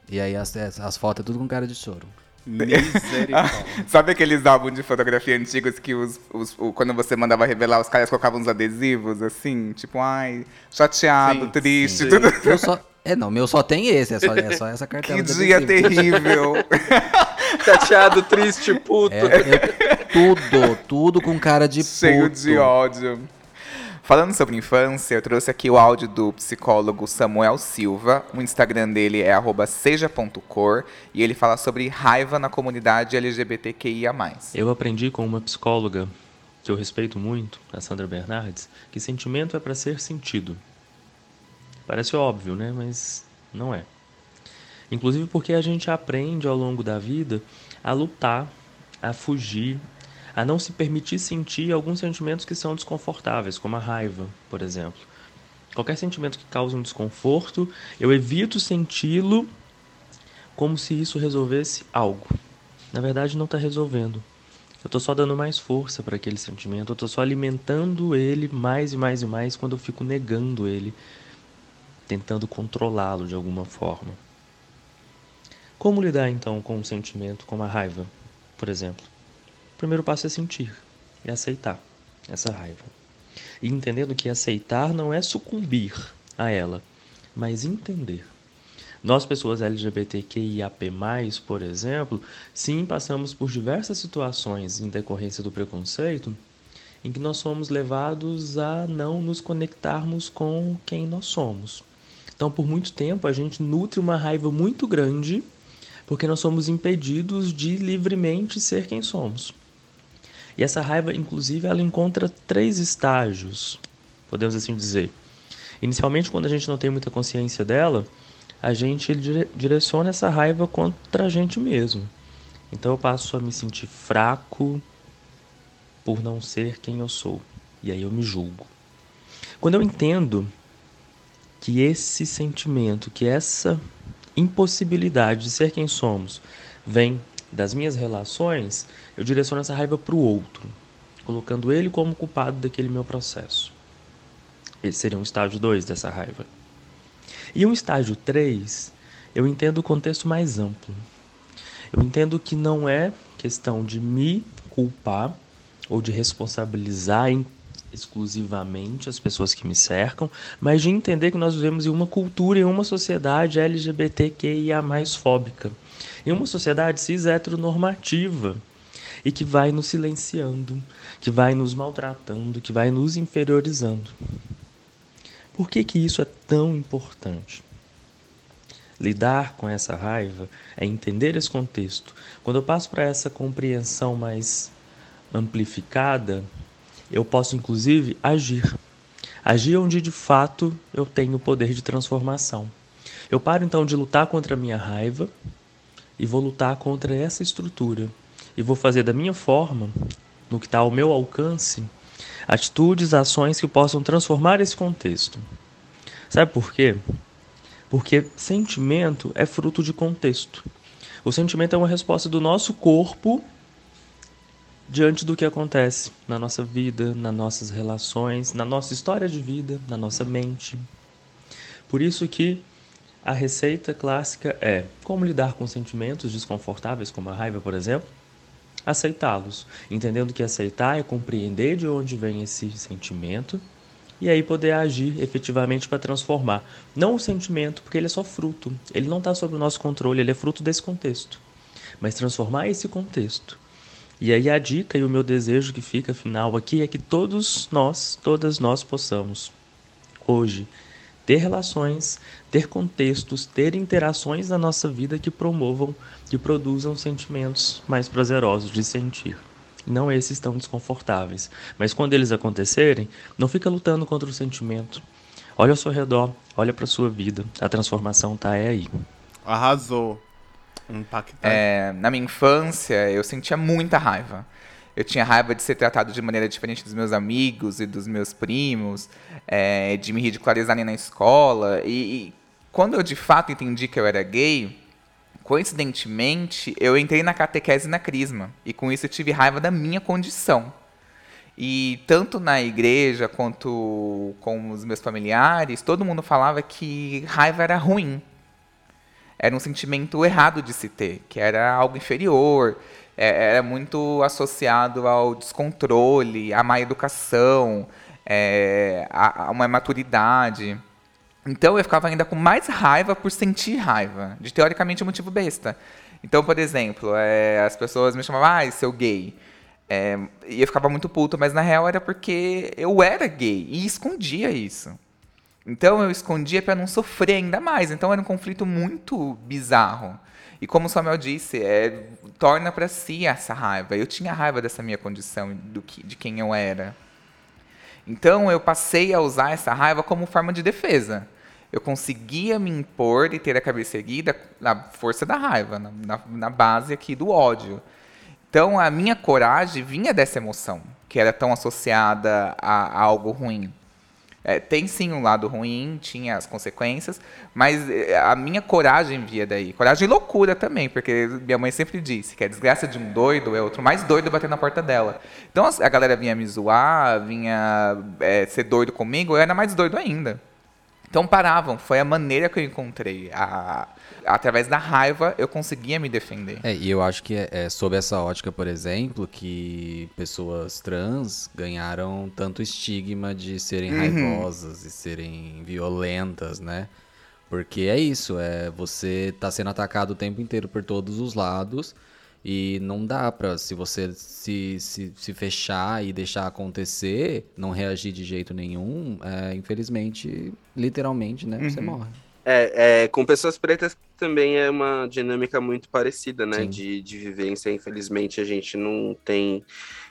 E aí as, as fotos é tudo com cara de choro. Misericórdia. Sabe aqueles álbuns de fotografia antigos que os, os- o- quando você mandava revelar, os caras colocavam uns adesivos, assim? Tipo, ai, chateado, Sim, triste, sim. tudo. Eu só. É, não, meu só tem esse, é só, é só essa cartela. Que dia adesivo. terrível. Chateado, triste, puto. É, é tudo, tudo com cara de Cheio puto. de ódio. Falando sobre infância, eu trouxe aqui o áudio do psicólogo Samuel Silva. O Instagram dele é seja.cor e ele fala sobre raiva na comunidade LGBTQIA+. Eu aprendi com uma psicóloga que eu respeito muito, a Sandra Bernardes, que sentimento é para ser sentido. Parece óbvio, né? Mas não é. Inclusive porque a gente aprende ao longo da vida a lutar, a fugir, a não se permitir sentir alguns sentimentos que são desconfortáveis, como a raiva, por exemplo. Qualquer sentimento que cause um desconforto, eu evito senti-lo como se isso resolvesse algo. Na verdade, não está resolvendo. Eu tô só dando mais força para aquele sentimento, eu tô só alimentando ele mais e mais e mais quando eu fico negando ele, tentando controlá-lo de alguma forma. Como lidar então com um sentimento como a raiva, por exemplo? O primeiro passo é sentir e aceitar essa raiva. E entendendo que aceitar não é sucumbir a ela, mas entender. Nós, pessoas LGBTQIAP+, por exemplo, sim, passamos por diversas situações em decorrência do preconceito em que nós somos levados a não nos conectarmos com quem nós somos. Então, por muito tempo, a gente nutre uma raiva muito grande porque nós somos impedidos de livremente ser quem somos. E essa raiva, inclusive, ela encontra três estágios, podemos assim dizer. Inicialmente, quando a gente não tem muita consciência dela, a gente dire- direciona essa raiva contra a gente mesmo. Então eu passo a me sentir fraco por não ser quem eu sou. E aí eu me julgo. Quando eu entendo que esse sentimento, que essa impossibilidade de ser quem somos vem das minhas relações, eu direciono essa raiva para o outro, colocando ele como culpado daquele meu processo. Esse seria um estágio 2 dessa raiva. E um estágio 3, eu entendo o contexto mais amplo. Eu entendo que não é questão de me culpar ou de responsabilizar exclusivamente as pessoas que me cercam, mas de entender que nós vivemos em uma cultura, em uma sociedade LGBTQIA fóbica. Em uma sociedade cis heteronormativa e que vai nos silenciando, que vai nos maltratando, que vai nos inferiorizando. Por que, que isso é tão importante? Lidar com essa raiva é entender esse contexto. Quando eu passo para essa compreensão mais amplificada, eu posso inclusive agir. Agir onde de fato eu tenho o poder de transformação. Eu paro então de lutar contra a minha raiva e vou lutar contra essa estrutura. E vou fazer da minha forma, no que está ao meu alcance, atitudes, ações que possam transformar esse contexto. Sabe por quê? Porque sentimento é fruto de contexto. O sentimento é uma resposta do nosso corpo diante do que acontece na nossa vida, nas nossas relações, na nossa história de vida, na nossa mente. Por isso que a receita clássica é como lidar com sentimentos desconfortáveis, como a raiva, por exemplo, aceitá-los, entendendo que aceitar é compreender de onde vem esse sentimento e aí poder agir efetivamente para transformar. Não o sentimento, porque ele é só fruto, ele não está sob o nosso controle, ele é fruto desse contexto. Mas transformar esse contexto. E aí a dica e o meu desejo que fica final aqui é que todos nós, todas nós possamos hoje ter relações, ter contextos, ter interações na nossa vida que promovam, que produzam sentimentos mais prazerosos de sentir. Não esses tão desconfortáveis. Mas quando eles acontecerem, não fica lutando contra o sentimento. Olha ao seu redor, olha para sua vida. A transformação tá aí. Arrasou. Impactante. É, na minha infância, eu sentia muita raiva. Eu tinha raiva de ser tratado de maneira diferente dos meus amigos e dos meus primos, é, de me ridicularizarem na escola. E, e quando eu de fato entendi que eu era gay, coincidentemente, eu entrei na catequese na crisma. E com isso eu tive raiva da minha condição. E tanto na igreja quanto com os meus familiares, todo mundo falava que raiva era ruim. Era um sentimento errado de se ter, que era algo inferior, é, era muito associado ao descontrole, à má educação, é, a, a uma imaturidade. Então eu ficava ainda com mais raiva por sentir raiva, de teoricamente um motivo besta. Então, por exemplo, é, as pessoas me chamavam, ah, seu gay. É, e eu ficava muito puto, mas na real era porque eu era gay e escondia isso. Então eu escondia para não sofrer ainda mais. Então era um conflito muito bizarro. E como o Samuel disse, é, torna para si essa raiva. Eu tinha raiva dessa minha condição, do que, de quem eu era. Então eu passei a usar essa raiva como forma de defesa. Eu conseguia me impor e ter a cabeça erguida na força da raiva, na, na, na base aqui do ódio. Então a minha coragem vinha dessa emoção, que era tão associada a, a algo ruim. É, tem sim um lado ruim, tinha as consequências, mas é, a minha coragem via daí. Coragem e loucura também, porque minha mãe sempre disse que a desgraça de um doido é outro mais doido bater na porta dela. Então a galera vinha me zoar, vinha é, ser doido comigo, eu era mais doido ainda. Então paravam, foi a maneira que eu encontrei. A, através da raiva eu conseguia me defender. É, e eu acho que é, é sob essa ótica, por exemplo, que pessoas trans ganharam tanto estigma de serem uhum. raivosas e serem violentas, né? Porque é isso, é você tá sendo atacado o tempo inteiro por todos os lados e não dá pra, se você se, se, se fechar e deixar acontecer, não reagir de jeito nenhum, é, infelizmente, literalmente, né, uhum. você morre. É, é, com pessoas pretas também é uma dinâmica muito parecida, né? De, de vivência. Infelizmente, a gente não tem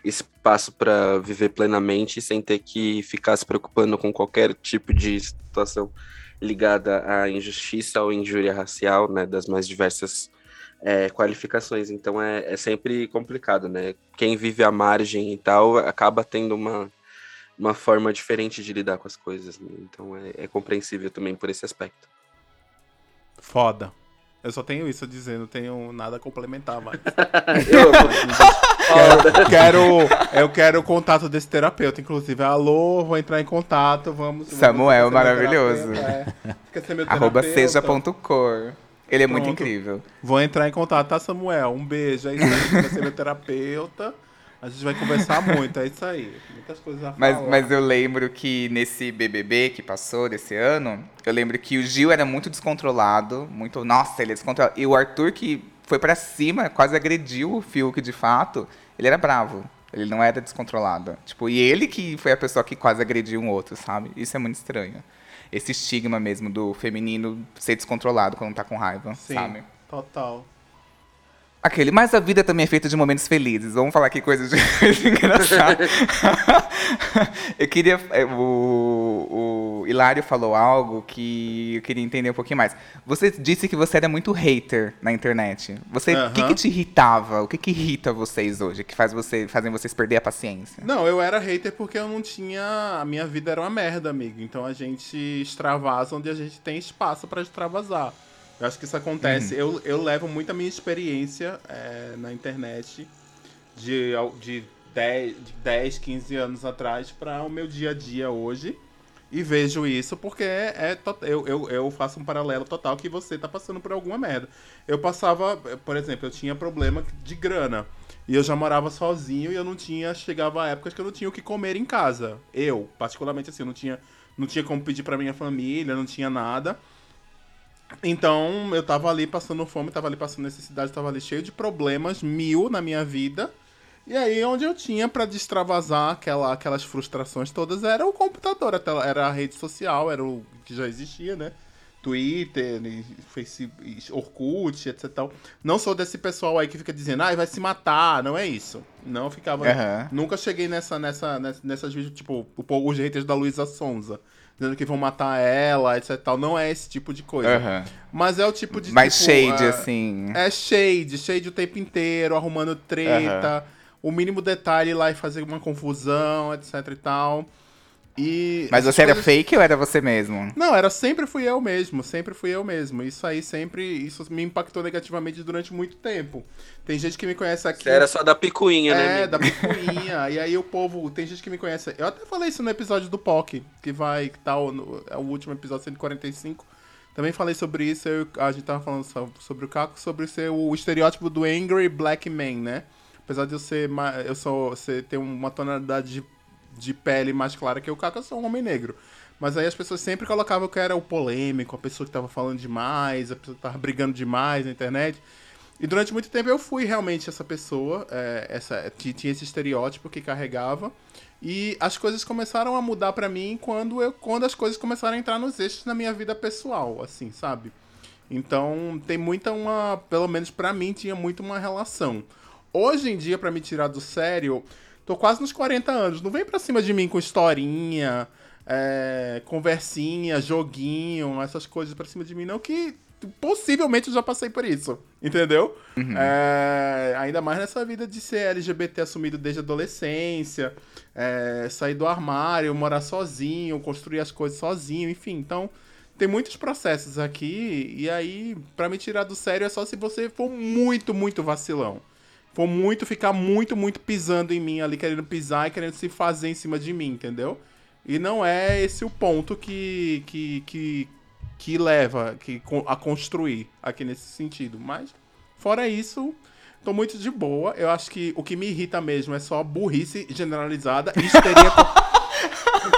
espaço para viver plenamente sem ter que ficar se preocupando com qualquer tipo de situação ligada à injustiça ou injúria racial, né? Das mais diversas é, qualificações. Então é, é sempre complicado, né? Quem vive à margem e tal acaba tendo uma, uma forma diferente de lidar com as coisas. Né? Então é, é, compreensível também por esse aspecto. Foda. Eu só tenho isso a dizer, não tenho nada a complementar mais. eu quero, eu quero o contato desse terapeuta, inclusive. Alô, vou entrar em contato, vamos. Samuel, vamos maravilhoso. É. Quer ser meu Arroba seja.cor. Ele é Pronto. muito incrível. Vou entrar em contato, tá, Samuel? Um beijo. É isso aí, vai ser meu terapeuta. A gente vai conversar muito, é isso aí. Muitas coisas a mas, falar. Mas eu lembro que nesse BBB que passou desse ano, eu lembro que o Gil era muito descontrolado, muito, nossa, ele é descontrolado. E o Arthur que foi para cima, quase agrediu o Fiuk de fato, ele era bravo. Ele não era descontrolado. Tipo, e ele que foi a pessoa que quase agrediu um outro, sabe? Isso é muito estranho esse estigma mesmo do feminino ser descontrolado quando tá com raiva, Sim, sabe? Total. Aquele, mas a vida também é feita de momentos felizes. Vamos falar aqui coisas, de... engraçadas. eu queria. É, o, o Hilário falou algo que eu queria entender um pouquinho mais. Você disse que você era muito hater na internet. Você, o que, que, te irritava? O que, que irrita vocês hoje? Que faz você, fazem vocês perder a paciência? Não, eu era hater porque eu não tinha. A minha vida era uma merda, amigo. Então a gente extravasa onde a gente tem espaço para extravasar. Eu acho que isso acontece. Uhum. Eu, eu levo muito a minha experiência é, na internet de, de, 10, de 10, 15 anos atrás para o meu dia a dia hoje. E vejo isso porque é, é eu, eu, eu faço um paralelo total que você tá passando por alguma merda. Eu passava, por exemplo, eu tinha problema de grana. E eu já morava sozinho e eu não tinha. Chegava a épocas que eu não tinha o que comer em casa. Eu, particularmente assim, eu não tinha, não tinha como pedir pra minha família, não tinha nada. Então, eu tava ali passando fome, tava ali passando necessidade, tava ali cheio de problemas, mil na minha vida. E aí, onde eu tinha pra destravasar aquela, aquelas frustrações todas era o computador, a tela- era a rede social, era o que já existia, né? Twitter, e Facebook, e Orkut, etc. Não sou desse pessoal aí que fica dizendo, ah, vai se matar, não é isso. Não ficava. Aham. Nunca cheguei nessa, nessa, nessa, nessas vídeos, tipo, os haters da Luísa Sonza. Dizendo que vão matar ela, etc. tal. Não é esse tipo de coisa. Aham. Mas é o tipo de. Mais tipo, shade, é- assim. É shade, shade o tempo inteiro, arrumando treta. O mínimo detalhe lá e fazer uma confusão, etc e tal. E. Mas você era coisas- fake ou era você mesmo? Não, era sempre fui eu mesmo, sempre fui eu mesmo. Isso aí sempre. Isso me impactou negativamente durante muito tempo. Tem gente que me conhece aqui. Você era só da picuinha, né, É, da picuinha. e aí o povo, tem gente que me conhece. Eu até falei isso no episódio do POC, que vai, que tá o, no- é o último episódio 145. Também falei sobre isso, eu- a gente tava falando so- sobre o Caco, sobre ser o estereótipo do angry black man, né? Apesar de eu ser, eu sou, você ter uma tonalidade de, de pele mais clara que o eu sou um homem negro. Mas aí as pessoas sempre colocavam que era o polêmico, a pessoa que tava falando demais, a pessoa que tava brigando demais na internet. E durante muito tempo eu fui realmente essa pessoa, é, essa, tinha esse estereótipo que carregava. E as coisas começaram a mudar pra mim quando, eu, quando as coisas começaram a entrar nos eixos na minha vida pessoal, assim, sabe? Então tem muita uma. Pelo menos pra mim tinha muito uma relação. Hoje em dia, pra me tirar do sério, tô quase nos 40 anos. Não vem pra cima de mim com historinha, é, conversinha, joguinho, essas coisas pra cima de mim, não, que possivelmente eu já passei por isso. Entendeu? É, ainda mais nessa vida de ser LGBT assumido desde a adolescência, é, sair do armário, morar sozinho, construir as coisas sozinho, enfim. Então, tem muitos processos aqui, e aí, pra me tirar do sério, é só se você for muito, muito vacilão. For muito, ficar muito, muito pisando em mim ali, querendo pisar e querendo se fazer em cima de mim, entendeu? E não é esse o ponto que, que, que, que leva que, a construir aqui nesse sentido. Mas, fora isso, tô muito de boa. Eu acho que o que me irrita mesmo é só burrice generalizada e histeria,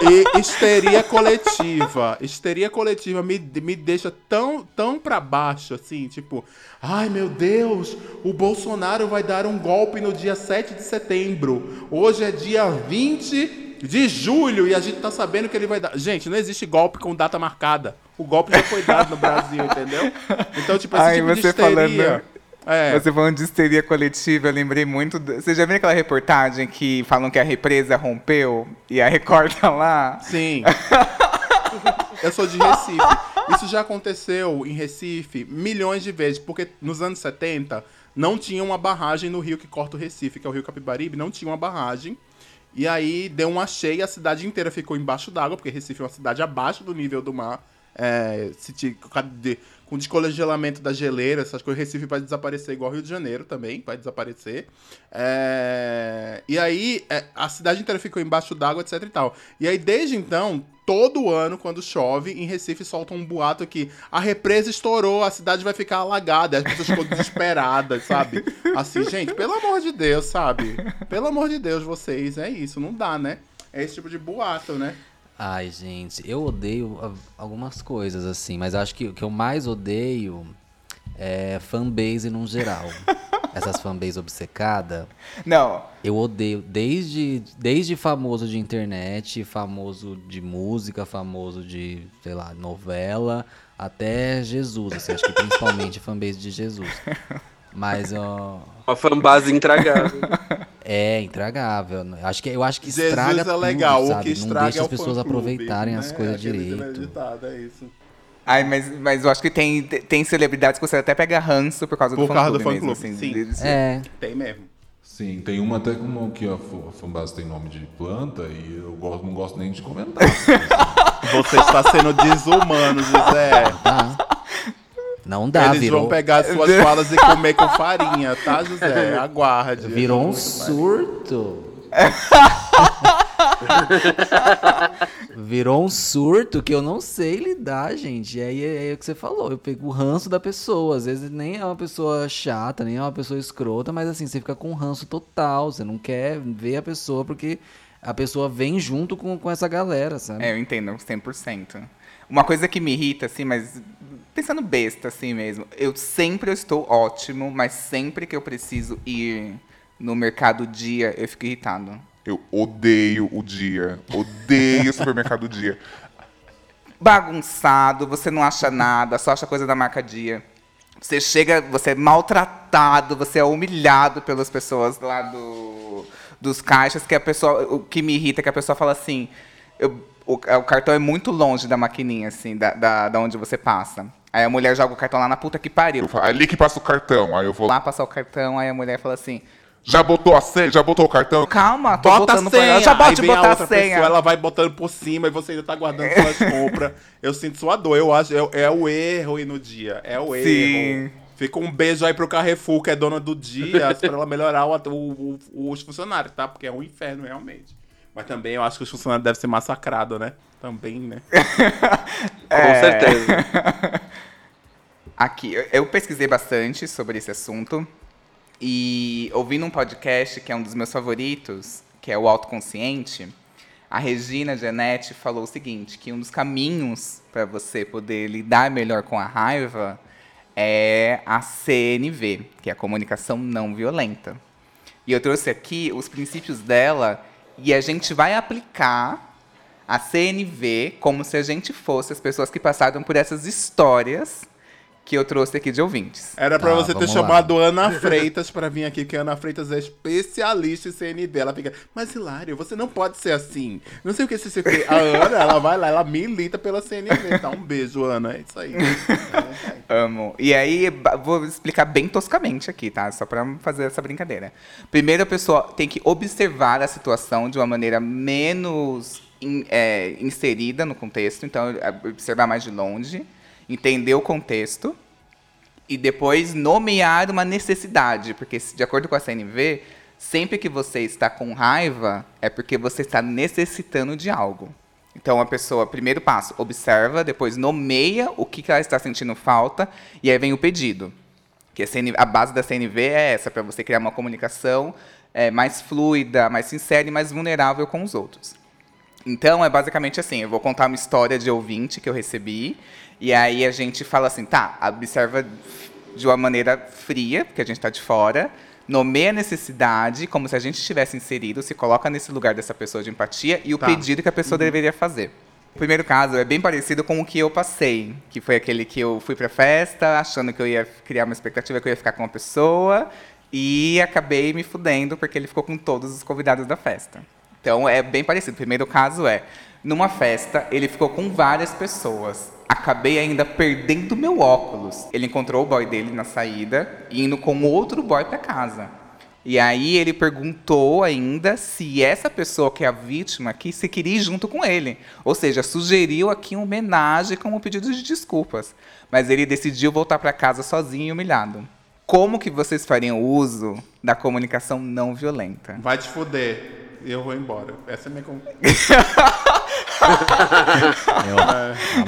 e histeria coletiva. Histeria coletiva me, me deixa tão, tão pra baixo, assim, tipo... Ai, meu Deus, o Bolsonaro vai dar um golpe no dia 7 de setembro. Hoje é dia 20 de julho e a gente tá sabendo que ele vai dar. Gente, não existe golpe com data marcada. O golpe já foi dado no Brasil, entendeu? Então, tipo, esse Ai, tipo de você histeria. falando- É. Você falando de histeria coletiva, eu lembrei muito. do- Você já viu aquela reportagem que falam que a represa rompeu e a Record tá lá? Sim. Eu sou de Recife. Isso já aconteceu em Recife milhões de vezes, porque nos anos 70 não tinha uma barragem no rio que corta o Recife, que é o rio Capibaribe, não tinha uma barragem. E aí deu uma cheia, a cidade inteira ficou embaixo d'água, porque Recife é uma cidade abaixo do nível do mar. É, de- com descongelamento da geleira, essas coisas, Recife vai desaparecer igual Rio de Janeiro também, vai desaparecer. É, e aí é, a cidade inteira ficou embaixo d'água, etc e tal. E aí desde então, todo ano, quando chove, em Recife solta um boato que a represa estourou, a cidade vai ficar alagada, as pessoas ficam desesperadas, sabe? Assim, gente, pelo amor de Deus, sabe? Pelo amor de Deus, vocês, é isso, não dá, né? É esse tipo de boato, né? Ai, gente, eu odeio algumas coisas, assim, mas acho que o que eu mais odeio é fanbase no geral. Essas fanbase obcecada. Não. Eu odeio desde, desde famoso de internet, famoso de música, famoso de, sei lá, novela, até Jesus, assim, acho que principalmente fanbase de Jesus. Mas, ó. Uma fanbase intragável. É, intragável. Acho que, eu acho que Jesus estraga é legal, tudo, o sabe? que Não estraga deixa é as o pessoas aproveitarem as né? coisas Aquele direito. ditado, é isso. Ai, mas, mas eu acho que tem, tem celebridades que você até pega ranço por causa do Por do fã-clube mesmo, fã-clube, assim, sim. deles- É. Tem mesmo. Sim, tem uma até como que a fanbase tem nome de planta e eu gosto, não gosto nem de comentar. Você está sendo desumano, José. Tá. Não dá, Eles virou. vão pegar as suas falas e comer com farinha, tá, José? Aguarde. Virou um surto. Virou um surto que eu não sei lidar, gente. E aí é, é o que você falou. Eu pego o ranço da pessoa. Às vezes nem é uma pessoa chata, nem é uma pessoa escrota, mas assim, você fica com ranço total. Você não quer ver a pessoa porque a pessoa vem junto com, com essa galera, sabe? É, eu entendo, 100%. Uma coisa que me irrita, assim, mas pensando besta, assim mesmo, eu sempre eu estou ótimo, mas sempre que eu preciso ir no mercado dia, eu fico irritado. Eu odeio o dia. Odeio o supermercado dia. Bagunçado, você não acha nada, só acha coisa da marca dia. Você chega, você é maltratado, você é humilhado pelas pessoas lá do, dos caixas, que a pessoa. O que me irrita é que a pessoa fala assim. eu- o, o cartão é muito longe da maquininha, assim, da, da, da onde você passa. Aí a mulher joga o cartão lá na puta que pariu. Eu falo, ali que passa o cartão. Aí eu vou Lá passar o cartão, aí a mulher fala assim: Já botou a senha? Já botou o cartão? Calma, tô Bota a botando pra senha. ela. Já Aí a botar outra a senha. pessoa, ela vai botando por cima e você ainda tá guardando suas compras. Eu sinto sua dor. Eu acho, é, é o erro ir no dia. É o Sim. erro. Fica um beijo aí pro Carrefour, que é dona do dia, pra ela melhorar o, o- o- os funcionários, tá? Porque é um inferno, realmente. Mas também eu acho que os funcionários devem ser massacrados, né? Também, né? Com É. certeza. Aqui, eu- eu pesquisei bastante sobre esse assunto e ouvindo um podcast que é um dos meus favoritos, que é o Autoconsciente, a Regina Genetti falou o seguinte, que um dos caminhos para você poder lidar melhor com a raiva é a CNV, que é a comunicação não violenta. E eu trouxe aqui os princípios dela e a gente vai aplicar a CNV como se a gente fosse as pessoas que passaram por essas histórias que eu trouxe aqui de ouvintes. Era pra Tá, você ter lá. chamado Ana Freitas pra vir aqui, porque a Ana Freitas é especialista em CND. Ela fica, mas Hilário, você não pode ser assim. Não sei o que você fez. A Ana, ela vai lá, ela milita pela CND. Tá, um beijo, Ana. É isso aí. Amo. E aí, vou explicar bem toscamente aqui, tá? Só pra fazer essa brincadeira. Primeiro, a pessoa tem que observar a situação de uma maneira menos in- é, inserida no contexto. Então, observar mais de longe, entender o contexto e depois nomear uma necessidade. Porque, de acordo com a CNV, sempre que você está com raiva, é porque você está necessitando de algo. Então, a pessoa, primeiro passo, observa, depois nomeia o que, ela está sentindo falta, e aí vem o pedido. Que a, CN a base da CNV é essa, para você criar uma comunicação é, mais fluida, mais sincera e mais vulnerável com os outros. Então, é basicamente assim, eu vou contar uma história de ouvinte que eu recebi, e aí a gente fala assim, tá, observa de uma maneira fria, porque a gente está de fora, nomeia a necessidade, como se a gente estivesse inserido, se coloca nesse lugar dessa pessoa de empatia, e o Tá. pedido que a pessoa deveria fazer. O primeiro caso é bem parecido com o que eu passei, que foi aquele que eu fui pra festa, achando que eu ia criar uma expectativa que eu ia ficar com uma pessoa, e acabei me fudendo, porque ele ficou com todos os convidados da festa. Então é bem parecido. O primeiro caso é, numa festa, ele ficou com várias pessoas. Acabei ainda perdendo meu óculos. Ele encontrou o boy dele na saída, indo com outro boy pra casa. E aí ele perguntou ainda se essa pessoa que é a vítima aqui se queria ir junto com ele. Ou seja, sugeriu aqui uma homenagem com um pedido de desculpas. Mas ele decidiu voltar para casa sozinho e humilhado. Como que vocês fariam uso da comunicação não violenta? Vai te foder. Eu vou embora. Essa é a minha. con- Eu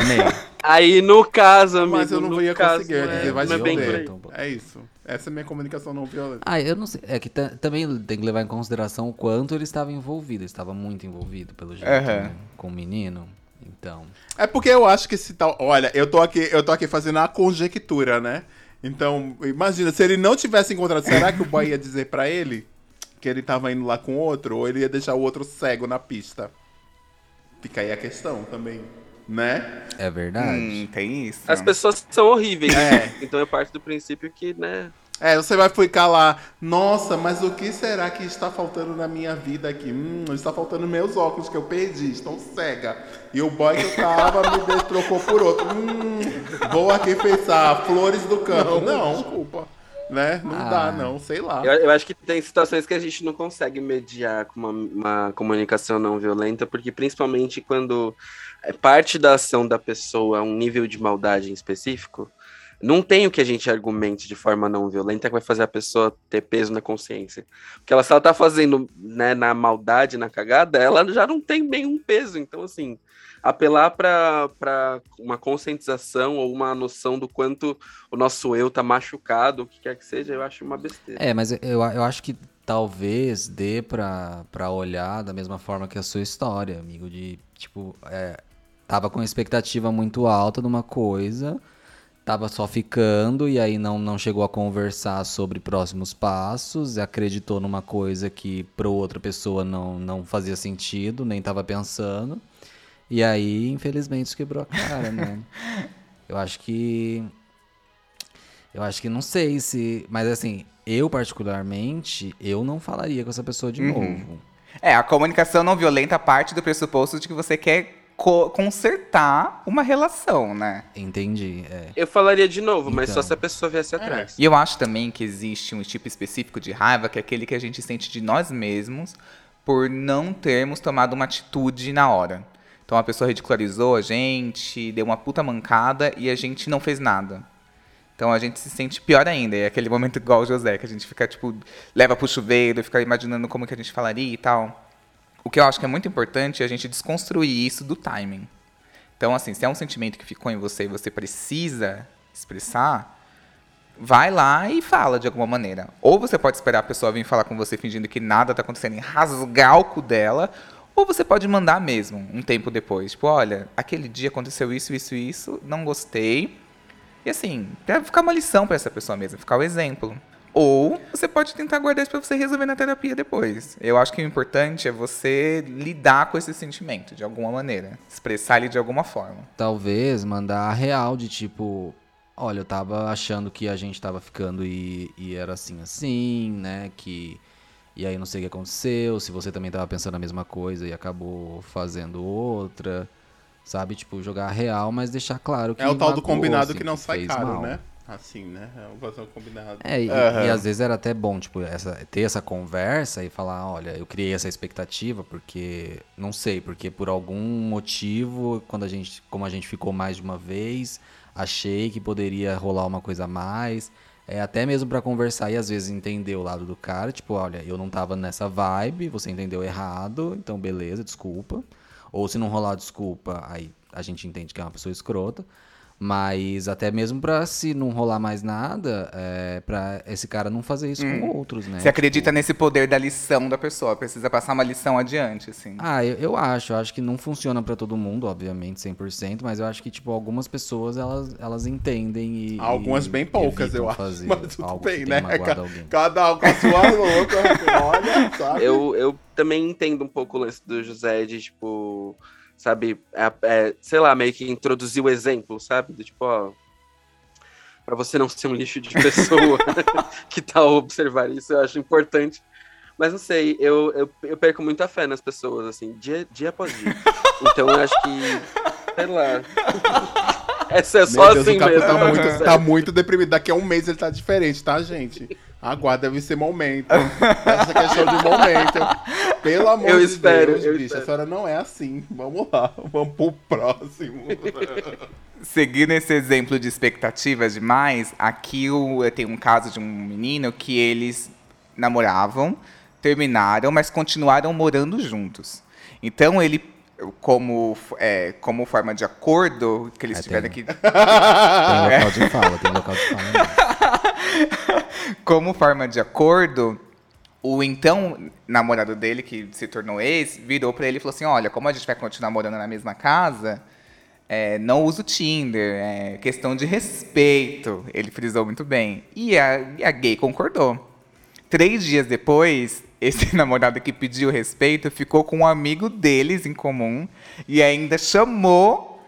amei. Aí, no caso, amigo, Mas eu não no ia caso, conseguir. ia não é- dizer, vai é bem aí. É isso. Essa é a minha comunicação não violenta. Ah, eu não sei. É que ta- também tem que levar em consideração o quanto ele estava envolvido. Ele estava muito envolvido, pelo jeito, Aham. né? com o menino. Então. É porque eu acho que esse tal. Olha, eu tô aqui, eu tô aqui fazendo a conjectura, né? Então, imagina, se ele não tivesse encontrado, será que o boy ia dizer pra ele que ele tava indo lá com outro? Ou ele ia deixar o outro cego na pista? Fica aí a questão também, né? É verdade. Hum, tem isso. As pessoas são horríveis. É. Então eu parto do princípio que, né? É, você vai ficar lá, nossa, mas o que será que está faltando na minha vida aqui? Hum, está faltando meus óculos que eu perdi, estão cega. E o boy que eu tava me trocou por outro. Hum, vou aqui pensar, flores do campo. Não, desculpa. Né? Não Ah. dá, não, sei lá. Eu, eu acho que tem situações que a gente não consegue mediar com uma, uma comunicação não violenta, porque principalmente quando é parte da ação da pessoa um nível de maldade em específico, Não tem o que a gente argumente de forma não violenta que vai fazer a pessoa ter peso na consciência. Porque ela, se ela tá fazendo né, na maldade, na cagada, ela já não tem nenhum peso. Então, assim, apelar para uma conscientização ou uma noção do quanto o nosso eu tá machucado, o que quer que seja, eu acho uma besteira. É, mas eu, eu acho que talvez dê pra olhar da mesma forma que a sua história, amigo, de, tipo, é, tava com expectativa muito alta de uma coisa tava só ficando e aí não, não chegou a conversar sobre próximos passos, acreditou numa coisa que para outra pessoa não, não fazia sentido, nem tava pensando. E aí, infelizmente, isso quebrou a cara, né? eu acho que. Eu acho que não sei se. Mas assim, eu particularmente, eu não falaria com essa pessoa de Uhum. novo. É, a comunicação não violenta parte do pressuposto de que você quer co- consertar uma relação, né? Entendi. É. Eu falaria de novo, mas Então. só se a pessoa viesse atrás. E eu acho também que existe um tipo específico de raiva, que é aquele que a gente sente de nós mesmos por não termos tomado uma atitude na hora. Então a pessoa ridicularizou a gente, deu uma puta mancada e a gente não fez nada. Então a gente se sente pior ainda. É aquele momento igual o José, que a gente fica, tipo, leva pro chuveiro, fica imaginando como que a gente falaria e tal. O que eu acho que é muito importante é a gente desconstruir isso do timing. Então, assim, se é um sentimento que ficou em você e você precisa expressar, vai lá e fala de alguma maneira. Ou você pode esperar a pessoa vir falar com você fingindo que nada tá acontecendo e rasgar o cu dela, ou você pode mandar mesmo, um tempo depois. Tipo, olha, aquele dia aconteceu isso, isso e isso, não gostei. E assim, deve ficar uma lição pra essa pessoa mesmo, ficar o exemplo. Ou você pode tentar guardar isso pra você resolver na terapia depois. Eu acho que o importante é você lidar com esse sentimento de alguma maneira, expressar ele de alguma forma. Talvez mandar a real de tipo, olha, eu tava achando que a gente tava ficando e, e era assim, assim, né? Que. E aí não sei o que aconteceu, se você também tava pensando a mesma coisa e acabou fazendo outra. Sabe? Tipo, jogar a real, mas deixar claro que. É o tal do combinado assim, que não sai caro, mal. né? Assim, né? É um combinado. É, e, Aham. e às vezes era até bom, tipo, essa, ter essa conversa e falar, olha, eu criei essa expectativa porque, não sei, porque por algum motivo, quando a gente, como a gente ficou mais de uma vez, achei que poderia rolar uma coisa a mais. É, até mesmo pra conversar e às vezes entender o lado do cara, tipo, olha, eu não tava nessa vibe, você entendeu errado, então beleza, desculpa. Ou se não rolar desculpa, aí a gente entende que é uma pessoa escrota. Mas até mesmo pra se não rolar mais nada, é, para esse cara não fazer isso com outros, né? Você acredita nesse poder da lição da pessoa, precisa passar uma lição adiante, assim. Ah, eu, eu acho. Eu acho que não funciona pra todo mundo, obviamente, 100%, mas eu acho que, tipo, algumas pessoas, elas, elas entendem e Algumas e bem poucas, eu acho. fazer Mas tudo algo bem, né? tenha magoado Ca- alguém. Cada um com a sua louca, olha, sabe? Eu, eu também entendo um pouco o lance do José de, tipo, sabe, é, é, sei lá, meio que introduzir o exemplo, sabe? Do tipo, ó. Pra você não ser um lixo de pessoa que tá a observar isso, eu acho importante. Mas não sei, eu, eu, eu perco muita fé nas pessoas, assim, dia, dia após dia. Então eu acho que, sei lá. Essa é só Meu Deus, assim o Capu mesmo. tá muito, tá muito deprimido. Daqui a um mês ele tá diferente, tá, gente? Aguarda, deve ser momento. Essa questão de momento. Pelo amor Eu de espero, Deus, eu bicho. espero. A senhora não é assim. Vamos lá, vamos pro próximo. Seguindo esse exemplo de expectativas demais, aqui o, eu tenho um caso de um menino que eles namoravam, terminaram, mas continuaram morando juntos. Então ele, como, é, como forma de acordo que eles É, tiveram tem- que Tem local de fala, tem local de fala. Como forma de acordo, o então namorado dele, que se tornou ex, virou pra ele e falou assim: Olha, como a gente vai continuar morando na mesma casa, é, não usa o Tinder, é questão de respeito. Ele frisou muito bem. E a, e a gay concordou. Três dias depois, esse namorado que pediu respeito ficou com um amigo deles em comum e ainda chamou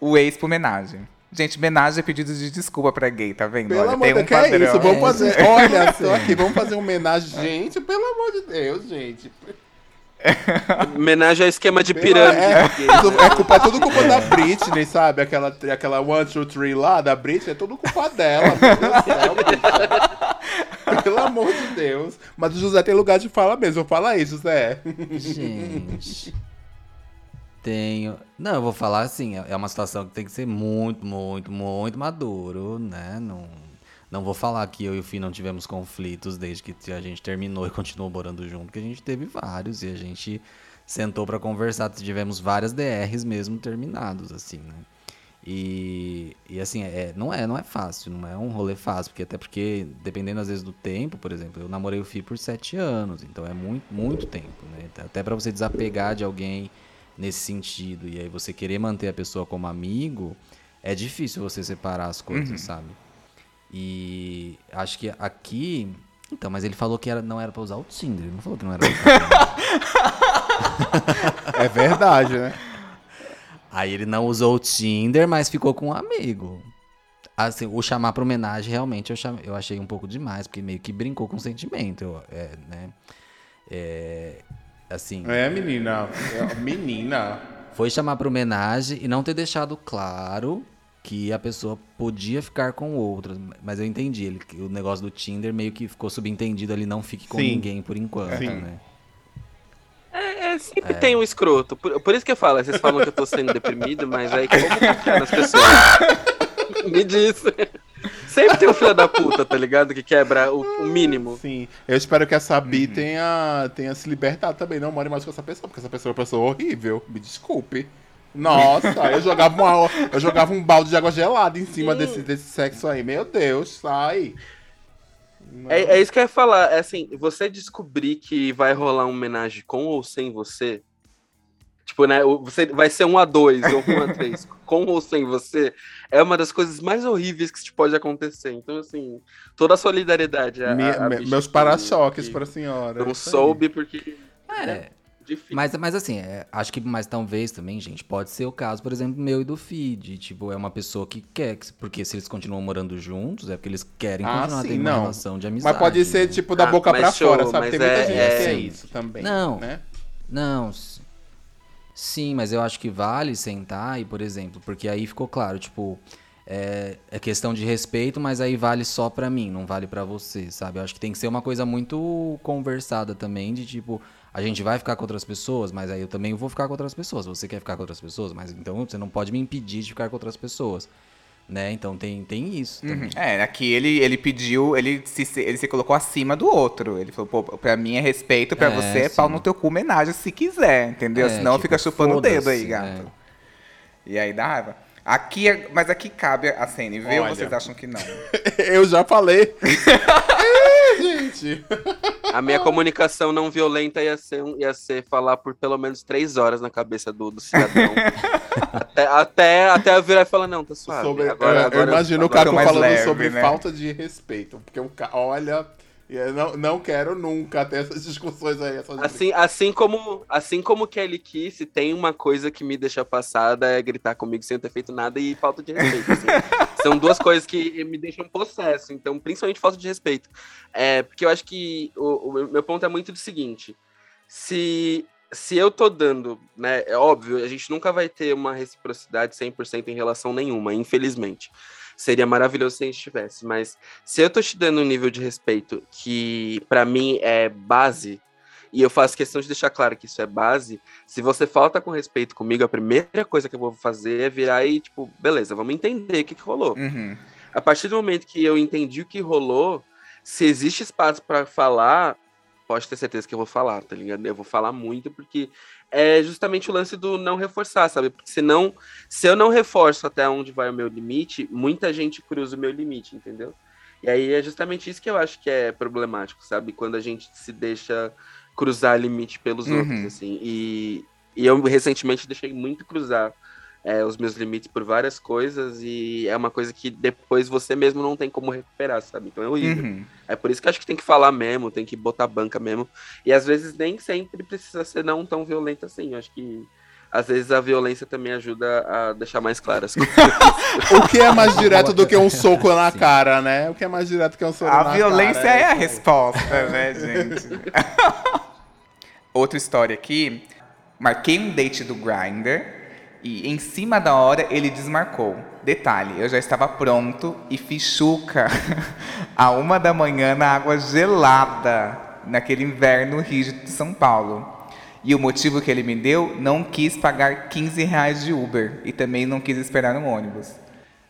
o ex pra homenagem. Gente, homenagem é pedido de desculpa pra gay, tá vendo? Pelo Olha, amor tem de um Deus, que é padrão. isso? Vamos fazer. Olha só aqui, vamos fazer uma homenagem. Gente, pelo amor de Deus, gente. Homenagem ao esquema de pirâmide. É, isso é, culpa, é tudo culpa da Britney, sabe? Aquela, aquela one, two, three lá da Britney, é tudo culpa dela. Céu. Pelo amor de Deus. Mas o José tem lugar de fala mesmo. Fala aí, José. Gente. Tenho. Não, eu vou falar assim, é é uma situação que tem que ser muito, muito, muito maduro, né? Não, não vou falar que eu e o Fih não tivemos conflitos desde que a gente terminou e continuou morando junto, que a gente teve vários e a gente sentou pra conversar, tivemos várias DRs mesmo terminados, assim, né? E, e assim, é, não é não é fácil, não é um rolê fácil, porque até porque, dependendo às vezes do tempo, por exemplo, eu namorei o Fih por sete anos, então é muito, muito tempo, né? Até pra você desapegar de alguém nesse sentido, e aí você querer manter a pessoa como amigo, é difícil você separar as coisas, Uhum. sabe? E acho que aqui. Então, mas ele falou que era, não era pra usar o Tinder, ele não falou que não era pra usar. É verdade, né? Aí ele não usou o Tinder, mas ficou com um amigo. Assim, o chamar pra homenagem, realmente, eu, chame- eu achei um pouco demais, porque meio que brincou com o sentimento, eu- é, né? É, assim, É, menina. É, menina. foi chamar pra homenagem e não ter deixado claro que a pessoa podia ficar com outras. Mas eu entendi, ele, que o negócio do Tinder meio que ficou subentendido ali, não fique com Sim. ninguém por enquanto, Sim. né? É, é, sempre tem um escroto. Por, por isso que eu falo, vocês falam que eu tô sendo deprimido, mas aí como confiar nas pessoas? Me diz. Sempre tem um filho da puta, tá ligado? Que quebra o, o mínimo. Sim. Eu espero que essa Bi Uhum. tenha, tenha se libertado também. Não more mais com essa pessoa, porque essa pessoa é uma pessoa horrível. Me desculpe. Nossa, eu jogava, uma, eu jogava um balde de água gelada em cima desse, desse sexo aí. Meu Deus, sai. É, é isso que eu ia falar. É assim, você descobrir que vai rolar uma homenagem com ou sem você. Tipo, né? Você vai ser um a dois ou um a três, com ou sem você, é uma das coisas mais horríveis que te pode acontecer. Então, assim, toda a solidariedade. A, Me- a- a me- meus que- para-choques que para a senhora. Não aí. soube porque. É. Difícil. Mas, mas assim, é, acho que mais talvez também, gente, pode ser o caso, por exemplo, meu e do Feed. Tipo, é uma pessoa que quer, que- porque se eles continuam morando juntos, é porque eles querem Ah, continuar sim, tendo uma não. relação de amizade. Mas pode ser, né? tipo, da Ah, boca mas pra show, fora, sabe? mas Tem muita é- gente é- que é isso também. Não. Né? Não. Sim, mas eu acho que vale sentar e, por exemplo, porque aí ficou claro, tipo, é, é questão de respeito, mas aí vale só pra mim, não vale pra você, sabe? Eu acho que tem que ser uma coisa muito conversada também, de tipo, a gente vai ficar com outras pessoas, mas aí eu também vou ficar com outras pessoas. Você quer ficar com outras pessoas, mas então você não pode me impedir de ficar com outras pessoas, né? Então tem, tem isso também. Uhum. É, aqui ele, ele pediu, ele se, ele se colocou acima do outro. Ele falou, pô, pra mim é respeito, pra É, você é pau no teu cu, homenagem se quiser, entendeu? É, Senão tipo, fica chupando o dedo aí, gato. é. E aí dá raiva. Aqui, é- mas aqui cabe a CNV ou Olha. vocês acham que não? Eu já falei. é. A minha comunicação não violenta ia ser, ia ser falar por pelo menos três horas na cabeça do, do cidadão. até, até, até eu virar e falar, não, tá suave. Sobre- agora, eu, agora, eu imagino agora o Caco mais falando leve, sobre né? falta de respeito. Porque o ca... olha, não, não quero nunca ter essas discussões aí. Essas Assim, assim como assim como Kelly Kiss, tem uma coisa que me deixa passada é gritar comigo sem ter feito nada e falta de respeito. assim. São duas coisas que me deixam possesso, então principalmente falta de respeito. É, porque eu acho que o, o meu ponto é muito do seguinte: se se eu tô dando, né, é óbvio, a gente nunca vai ter uma reciprocidade 100% em relação nenhuma, infelizmente. Seria maravilhoso se a gente tivesse, mas se eu tô te dando um nível de respeito que pra mim é base, e eu faço questão de deixar claro que isso é base, se você falta com respeito comigo, a primeira coisa que eu vou fazer é virar e, tipo, beleza, vamos entender o que, que rolou. Uhum. A partir do momento que eu entendi o que rolou, se existe espaço pra falar, pode ter certeza que eu vou falar, tá ligado? Eu vou falar muito porque é justamente o lance do não reforçar, sabe? Porque senão, se eu não reforço até onde vai o meu limite, muita gente cruza o meu limite, entendeu? E aí é justamente isso que eu acho que é problemático, sabe? Quando a gente se deixa cruzar limite pelos Uhum. outros, assim. E, e eu recentemente deixei muito cruzar é, os meus limites por várias coisas e é uma coisa que depois você mesmo não tem como recuperar, sabe? Então é horrível. Uhum. É por isso que eu acho que tem que falar mesmo, tem que botar banca mesmo. E às vezes nem sempre precisa ser não tão violento assim. Eu acho que às vezes a violência também ajuda a deixar mais claras. as coisas. O que é mais direto do que um soco na cara, né? O que é mais direto que um soco na A cara? violência é a resposta, né, gente? Outra história aqui. Marquei um date do Grindr e em cima da hora ele desmarcou. Detalhe, eu já estava pronto e fiz chuca a uma da manhã na água gelada, naquele inverno rígido de São Paulo. E o motivo que ele me deu, não quis pagar 15 reais de Uber. E também não quis esperar no ônibus.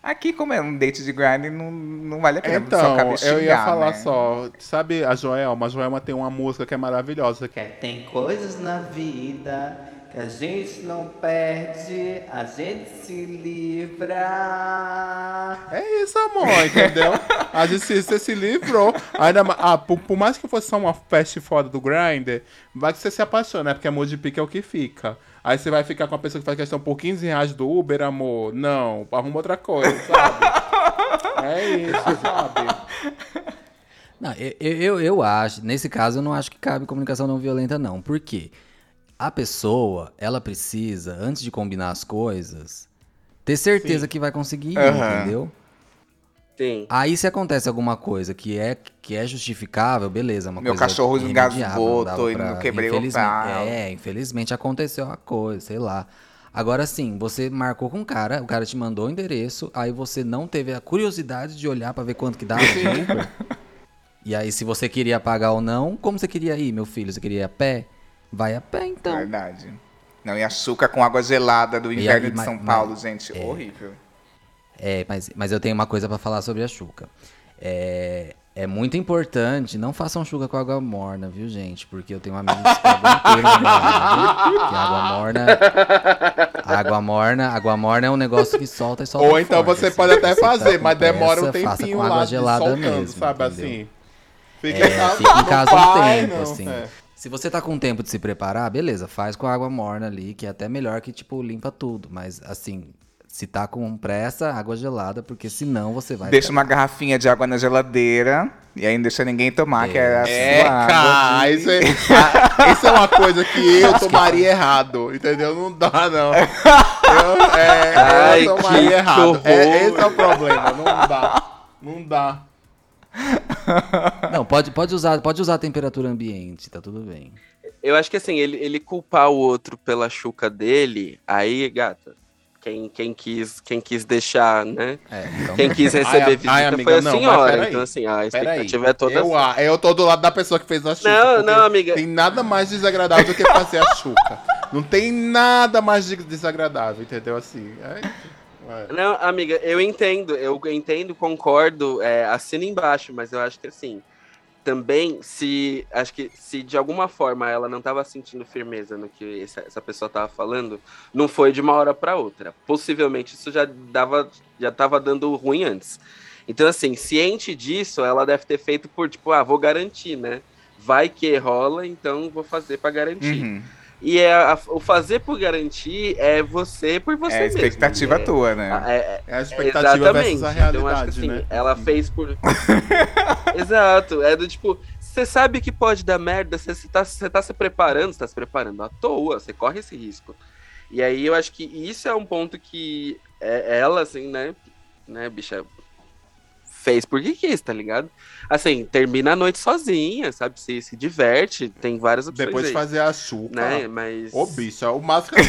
Aqui, como é um date de grind, não, não vale a pena. só Então, cabe eu ia falar né? só, sabe a Joelma? A Joelma tem uma música que é maravilhosa. Que é Tem coisas na vida que a gente não perde, a gente se livra. É isso, amor, entendeu? A gente se, você se livrou. Ainda, ah, por, por mais que fosse só uma fast foda do Grindr, vai que você se apaixona, né? Porque amor de pique é o que fica. Aí você vai ficar com a pessoa que faz questão por 15 reais do Uber, amor. Não, arruma outra coisa, sabe? É isso, sabe? Não, eu, eu, eu acho, nesse caso, eu não acho que cabe comunicação não violenta, não. Por quê? A pessoa, ela precisa, antes de combinar as coisas, ter certeza Sim. que vai conseguir, ir, Aham. entendeu? Sim. Aí se acontece alguma coisa que é, que é justificável, beleza. é Uma Meu coisa cachorro engasgou, tô indo, quebrei o infelizmente- pau. É, infelizmente aconteceu uma coisa, sei lá. Agora sim, você marcou com o cara, o cara te mandou o endereço, aí você não teve a curiosidade de olhar pra ver quanto que dava Uber. E aí, se você queria pagar ou não, como você queria ir, meu filho? Você queria ir a pé? Vai a pé, então. Verdade. Não, e a chuca com água gelada do inverno aí, de mas- São mas- Paulo, gente, horrível. É, mas, mas eu tenho uma coisa pra falar sobre a Xuca. É, é muito importante, não façam Xuca com água morna, viu, gente? Porque eu tenho um amigo que que água morna... Água morna, água morna é um negócio que solta e solta Ou então forte, você assim. pode até Se tá fazer, com mas demora um pressa, faça tempinho com água lá de gelada soltando, mesmo, sabe entendeu? assim? Fica É, em casa, fica em não casa vai, um tempo, não. assim. É. Se você tá com tempo de se preparar, beleza, faz com água morna ali, que é até melhor que, tipo, limpa tudo. Mas, assim, se tá com pressa, água gelada, porque senão você vai... Deixa uma garrafinha de água na geladeira e aí não deixa ninguém tomar, que é a É, sua água cara, isso é, ah, isso é uma coisa que eu tomaria errado, entendeu? Não dá, não. Eu, é, Ai, eu tomaria errado. É, esse é o problema, não dá. Não dá. Não, pode, pode, usar, pode usar a temperatura ambiente, tá tudo bem. Eu acho que assim, ele, ele culpar o outro pela chuca dele, aí, gata, quem, quem, quis, quem quis deixar, né? então- quem quis receber Ai, visita ai, amiga, foi a não, senhora. então, assim, a expectativa é toda eu, assim. eu tô do lado da pessoa que fez a chuca. Não, não, amiga. Tem nada mais desagradável do que fazer a chuca. Não tem nada mais de- desagradável, entendeu? Assim. é- é. Não, amiga, eu entendo, eu entendo, concordo, é, assina embaixo, mas eu acho que assim, também se acho que se de alguma forma ela não estava sentindo firmeza no que essa, essa pessoa estava falando, não foi de uma hora para outra. Possivelmente isso já dava já estava dando ruim antes. Então assim, ciente disso, ela deve ter feito por tipo, ah, vou garantir, né? Vai que rola, então vou fazer para garantir. Uhum. E é a- o fazer por garantir é você por você É a mesmo. expectativa É- tua, né? É, É a expectativa exatamente. versus a Então, acho que, realidade, assim, né? Ela fez por. Exato. É do tipo, você sabe que pode dar merda, você tá, tá se preparando, você tá se preparando à toa, você corre esse risco. E aí eu acho que isso é um ponto que é, ela, assim, né, né, bicha, fez por que quis, tá ligado? Assim, termina a noite sozinha, sabe? Se, se diverte, tem várias opções. Depois de aí, fazer a chuca. Né? Mas. Ô, bicho, é o máximo.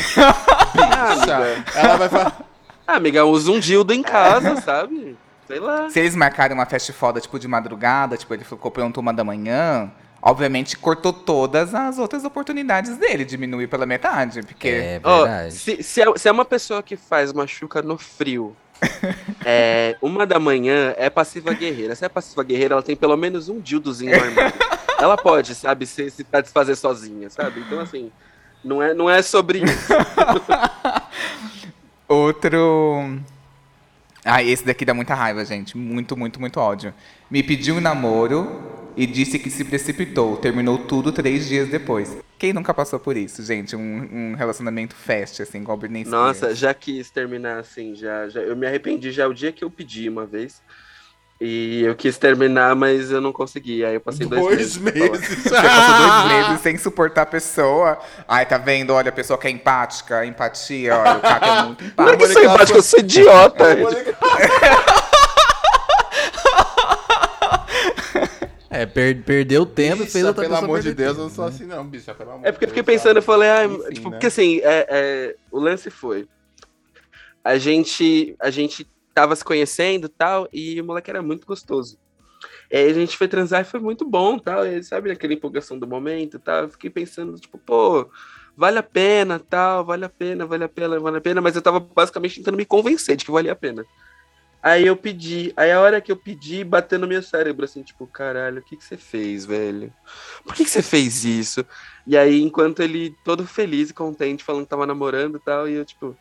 Ah, bicha, amiga. ela vai falar. Ah, amiga, usa um dildo em casa, sabe? Sei lá. Se eles marcarem uma festa foda, tipo, de madrugada, tipo, ele ficou pronto uma da manhã, obviamente cortou todas as outras oportunidades dele, diminuiu pela metade, porque... É Ó, se, se, é, se é uma pessoa que faz uma chuca no frio, é, uma da manhã é passiva guerreira. Se é passiva guerreira, ela tem pelo menos um dildozinho no armário. Ela pode, sabe, se, se satisfazer sozinha, sabe? Então, assim, não é, não é sobre isso. Outro. Ah, esse daqui dá muita raiva, gente. Muito, muito, muito ódio. Me pediu um namoro e disse que se precipitou. Terminou tudo três dias depois. Quem nunca passou por isso, gente? Um, um relacionamento fast, assim, igual a Britney Spears. Nossa, já quis terminar assim, já, já. Eu me arrependi já o dia que eu pedi uma vez. E eu quis terminar, mas eu não consegui. Aí eu passei dois, Dois meses. meses. Você passou dois meses sem suportar a pessoa. Ai, tá vendo? Olha, a pessoa que é empática, empatia, olha, o cara é muito empático. Não é que sou empático, eu sou idiota. É, per- perdeu tempo e fez outra pelo amor de Deus, tempo, eu não sou né? assim, não, bicha. Pelo amor É porque eu fiquei pensando, eu falei, ah, Enfim, tipo, né? porque assim, é, é, o lance foi. A gente, a gente tava se conhecendo e tal, e o moleque era muito gostoso. E aí a gente foi transar e foi muito bom, tal. E, sabe, aquela empolgação do momento, tal. Eu fiquei pensando, tipo, pô, vale a pena, tal, vale a pena, vale a pena, vale a pena. Mas eu tava basicamente tentando me convencer de que valia a pena. Aí eu pedi, aí a hora que eu pedi, bateu no meu cérebro, assim, tipo, caralho, o que que você fez, velho? Por que que você fez isso? E aí, enquanto ele todo feliz e contente, falando que tava namorando e tal, e eu, tipo,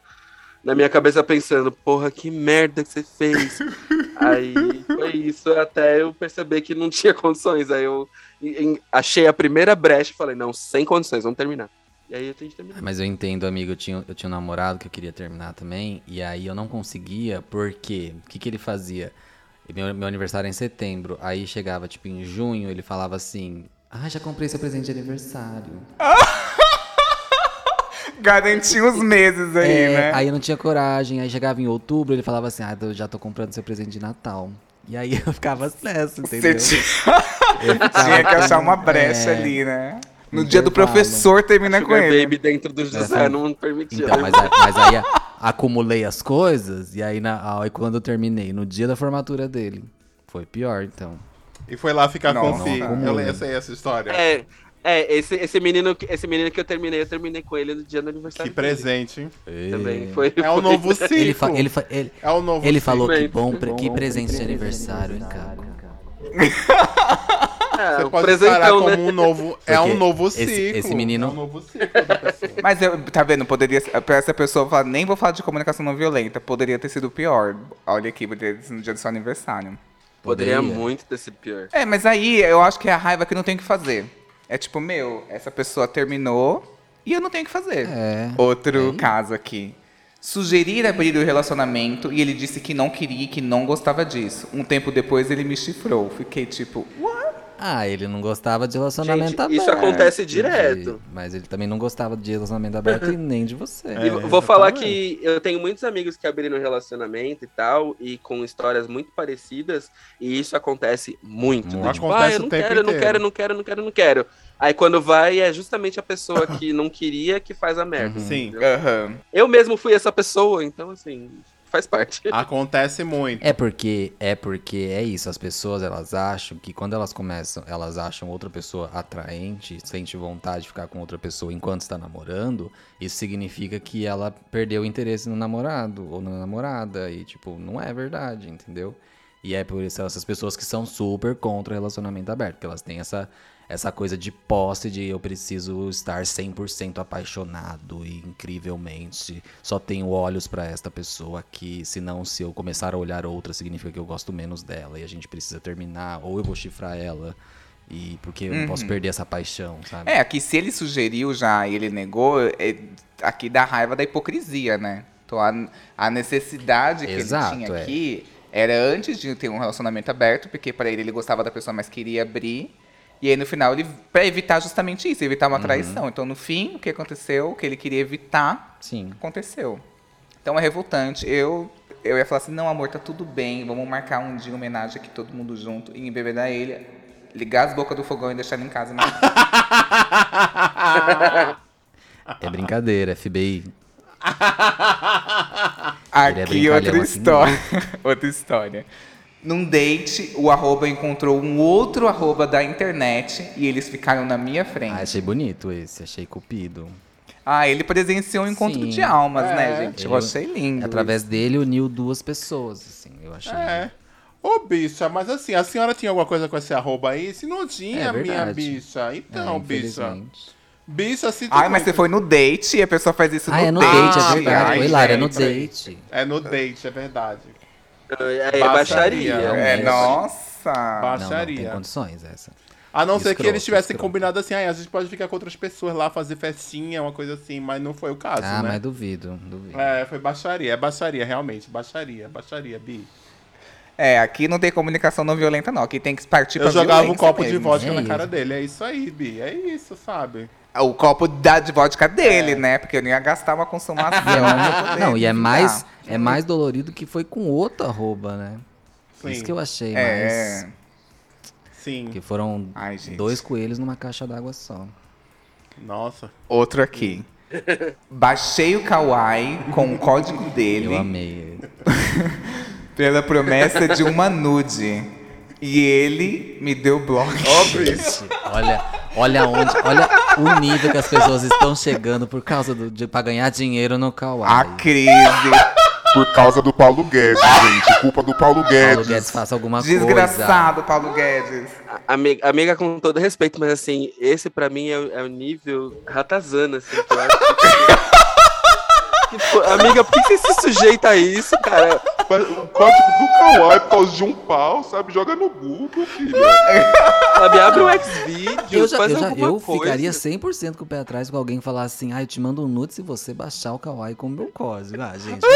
na minha cabeça pensando, porra, que merda que você fez. aí foi isso, até eu perceber que não tinha condições. Aí eu em- achei a primeira brecha e falei, não, sem condições, vamos terminar. E aí a gente terminou. Mas eu entendo, amigo. Eu tinha, eu tinha um namorado que eu queria terminar também. E aí eu não conseguia, porque o que, que ele fazia? Meu, meu aniversário é em setembro. Aí chegava, tipo, em junho, ele falava assim: Ah, já comprei seu presente de aniversário. Garantiu os meses aí, É, né? Aí eu não tinha coragem. Aí chegava em outubro, ele falava assim: Ah, eu já tô comprando seu presente de Natal. E aí eu ficava nessa, entendeu? Você Eu ficava tinha que achar uma brecha é, ali, né? No dia do professor termina com ele. Baby dentro do José Essa- não permitia. Então, mas, aí- mas aí acumulei as coisas, e aí, na, aí quando eu terminei, no dia da formatura dele, foi pior, então. E foi lá ficar com Nossa. o Fih. Eu le- eu sei essa história. É, é esse, esse, menino, que- esse menino que eu terminei, eu terminei com ele no dia do Que aniversário. presente, hein? dele. Também foi. É o novo ciclo. Ele, fa- ele, fa- ele, É o novo ele ciclo. falou que bom, pre- que presente de aniversário, hein, Caco? É, Você um pode presentão, encarar como né? um novo. É Porque um novo esse- ciclo. esse menino- É um novo ciclo da pessoa. Mas eu, tá vendo? Poderia ser- pra essa pessoa falar, nem vou falar de comunicação não violenta, poderia ter sido pior. Olha aqui, poderia ter sido no dia do seu aniversário. Poderia Poderia. muito ter sido pior. É, mas aí eu acho que é a raiva que não tem o que fazer. É tipo, meu, essa pessoa terminou e eu não tenho o que fazer. É. Outro caso aqui. Sugerir abrir o relacionamento e ele disse que não queria e que não gostava disso. Um tempo depois ele me chifrou. Fiquei tipo, what? Ah, ele não gostava de relacionamento Gente, aberto. isso acontece de- direto. Mas ele também não gostava de relacionamento aberto e nem de você. E É, vou falar que eu tenho muitos amigos que abriram relacionamento e tal, e com histórias muito parecidas, e isso acontece muito. Muito. Tipo, Acontece ah, eu o não tempo quero, eu não inteiro. quero, não quero, não quero, não quero. Aí quando vai, é justamente a pessoa que não queria que faz a merda. Sim. entendeu? Aham. Eu mesmo fui essa pessoa, então assim, faz parte. Acontece muito. É porque é porque é isso, as pessoas elas acham que quando elas começam, elas acham outra pessoa atraente, sente vontade de ficar com outra pessoa enquanto está namorando, isso significa que ela perdeu o interesse no namorado ou na namorada e tipo, não é verdade, entendeu? E é por isso essas pessoas que são super contra o relacionamento aberto, porque elas têm essa essa coisa de posse de eu preciso estar 100% apaixonado e incrivelmente só tenho olhos pra esta pessoa aqui, senão se eu começar a olhar outra significa que eu gosto menos dela e a gente precisa terminar ou eu vou chifrar ela e porque eu não posso perder essa paixão, sabe? É, aqui se ele sugeriu já e ele negou, é, aqui dá raiva da hipocrisia, né? Então a, a necessidade que Exato, ele tinha é. aqui era antes de ter um relacionamento aberto, porque para ele ele gostava da pessoa, mas queria abrir. E aí no final ele para evitar justamente isso, evitar Uhum. uma traição. Então no fim, o que aconteceu, o que ele queria evitar, Sim. aconteceu. Então é revoltante. Eu eu ia falar assim: "Não, amor, tá tudo bem. Vamos marcar um dia em homenagem aqui todo mundo junto e embebedar ele, ligar as bocas do fogão e deixar ele em casa, né? É brincadeira, FBI. Ele é Aqui brincalhão outra assim história. outra história. Num date, o arroba encontrou um outro arroba da internet e eles ficaram na minha Ah, frente. achei bonito esse, achei cupido. Ah, ele presenciou um encontro Sim. de almas, né, É. gente? Eu Ele- achei lindo. Através dele uniu duas pessoas, assim, eu achei. É. Ô, bicha, mas assim, a senhora tinha alguma coisa com esse arroba aí? Se não tinha, É minha bicha. É, Então, bicha. infelizmente. Bicha, se Ai, mas você foi no date e a pessoa faz isso Ah, no é no date. date, é Ah, verdade. ai, Foi lá, era no date. É no date, é verdade. É, Baixaria. baixaria. É, É. nossa. Não, não Baixaria. tem condições essa. A não ser que eles tivessem escroto. combinado assim, ah, a gente pode ficar com outras pessoas lá, fazer festinha, uma coisa assim, mas não foi o caso, Ah, né? mas duvido, duvido. É, foi baixaria, é baixaria, realmente, baixaria, baixaria, Bi. É, aqui não tem comunicação não violenta, não. Aqui tem que partir pra Eu jogava um copo de mesmo. vodka É na isso. cara dele, é isso aí, Bi, é isso, sabe? O copo da de vodka É. dele, né? Porque eu não ia gastar uma consumação. pra poder Não, e é mais, é mais dolorido que foi com outro arroba, né? Sim. Isso que eu achei É. mais. Sim, Que foram Ai, dois coelhos numa caixa d'água só. nossa. Outro aqui. Baixei o Kawaii com o código dele Eu amei. pela promessa de uma nude. E ele me deu bloco. Óbvio. Olha, olha onde, olha o nível que as pessoas estão chegando por causa do, de, pra ganhar dinheiro no Kawaii. A crise. Por causa do Paulo Guedes, gente. Culpa do Paulo Paulo Guedes. Guedes faça alguma Desgraçado, Paulo Guedes. Amiga, amiga, com todo respeito, mas assim, esse pra mim é, o- é o nível ratazana, assim, que eu acho que... Amiga, por que você se sujeita a isso, cara? O código do Kawaii por causa de um pau, sabe? Joga no Google, filho. Sabe, abre um Xvideos, Eu, já, faz eu, já- alguma eu coisa. ficaria 100% com o pé atrás com alguém falar assim, ah, eu te mando um nude se você baixar o Kawaii com o meu código. Ah, gente, né?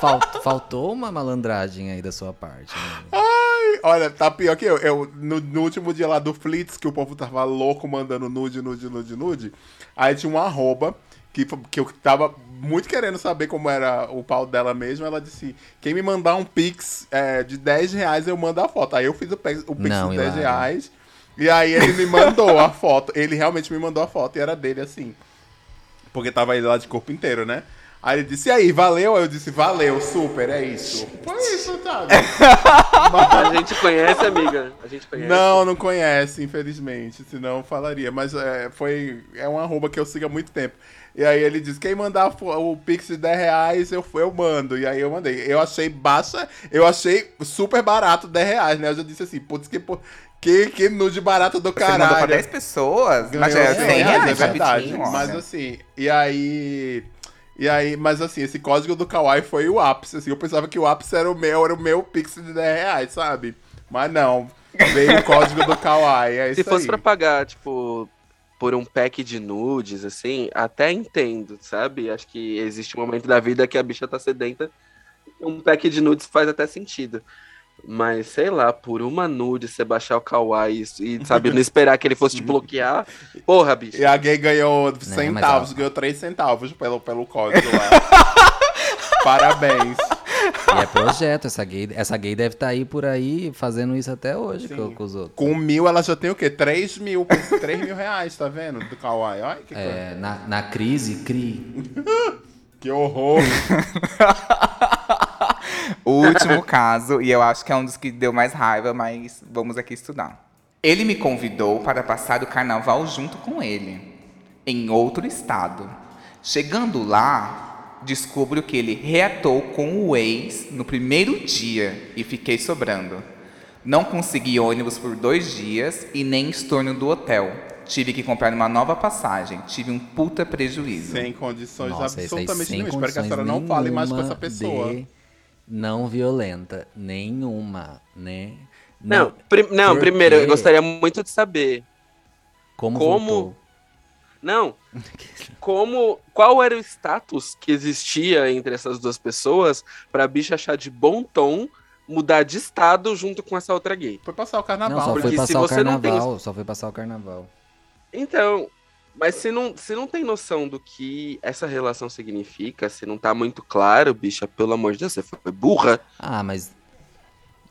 Falt- faltou uma malandragem aí da sua parte. Né? Ai, olha, tá pior que eu. eu no, no último dia lá do Flits, que o povo tava louco mandando nude, nude, nude, nude. Aí tinha um arroba que, que eu tava muito querendo saber como era o pau dela mesmo. Ela disse: quem me mandar um pix é, de 10 reais, eu mando a foto. Aí eu fiz o pix, o pix Não, de 10 Hilário. reais. E aí ele me mandou a foto. Ele realmente me mandou a foto e era dele assim. Porque tava ele lá de corpo inteiro, né? Aí ele disse, e aí, valeu? Aí eu disse, valeu, super, é isso. Foi isso, sabe? A gente conhece, amiga? A gente conhece. Não, não conhece, infelizmente. Senão eu falaria. Mas é, foi, é um arroba que eu sigo há muito tempo. E aí ele disse, quem mandar o Pix de 10 reais, eu, eu mando. E aí eu mandei. Eu achei baixa, eu achei super barato 10 reais, né? Eu já disse assim, putz, que, que, que nude barato do Você mandou pra caralho. 10 pessoas? Mas é 100 100 reais, é verdade. rapidinho, Mas olha. assim, e aí. E aí, mas assim, esse código do Kawaii foi o ápice. Assim, eu pensava que o ápice era o meu, era o meu Pix de 10 reais, sabe? Mas não. Veio o código do Kawaii. É Se fosse aí. pra pagar, tipo, por um pack de nudes, assim, até entendo, sabe? Acho que existe um momento da vida que a bicha tá sedenta. Um pack de nudes faz até sentido. Mas, sei lá, por uma nude, você baixar o Kawaii e, sabe, não esperar que ele fosse te bloquear. Porra, bicho. E a gay ganhou centavos, ganhou 3 centavos pelo, pelo código lá. Parabéns. E é projeto, essa gay, essa gay deve estar aí por aí fazendo isso até hoje com, com os outros. Com mil, ela já tem o quê? 3 mil, 3 mil reais, tá vendo? Do Kawaii. Olha que coisa. É, na, na crise, cri. Que horror. O último caso, e eu acho que é um dos que deu mais raiva, mas vamos aqui estudar. Ele me convidou para passar o carnaval junto com ele, em outro estado. Chegando lá, descubro que ele reatou com o ex no primeiro dia e fiquei sobrando. Não consegui ônibus por dois dias e nem estorno do hotel. Tive que comprar uma nova passagem. Tive um puta prejuízo. Sem condições Nossa, absolutamente nenhuma. Espero que a senhora não fale mais com essa pessoa. de Não violenta. Nenhuma, né? Não, prim- não primeiro, eu gostaria muito de saber Como, como- voltou? Não. Como. Qual era o status que existia entre essas duas pessoas pra bicha achar de bom tom mudar de estado junto com essa outra gay? Foi passar o Não, carnaval. só porque foi se passar o você não tem carnaval. Só foi passar o carnaval. Então. Mas se não, se não tem noção do que essa relação significa, se não tá muito claro, bicha, pelo amor de Deus, você foi burra. Ah, mas.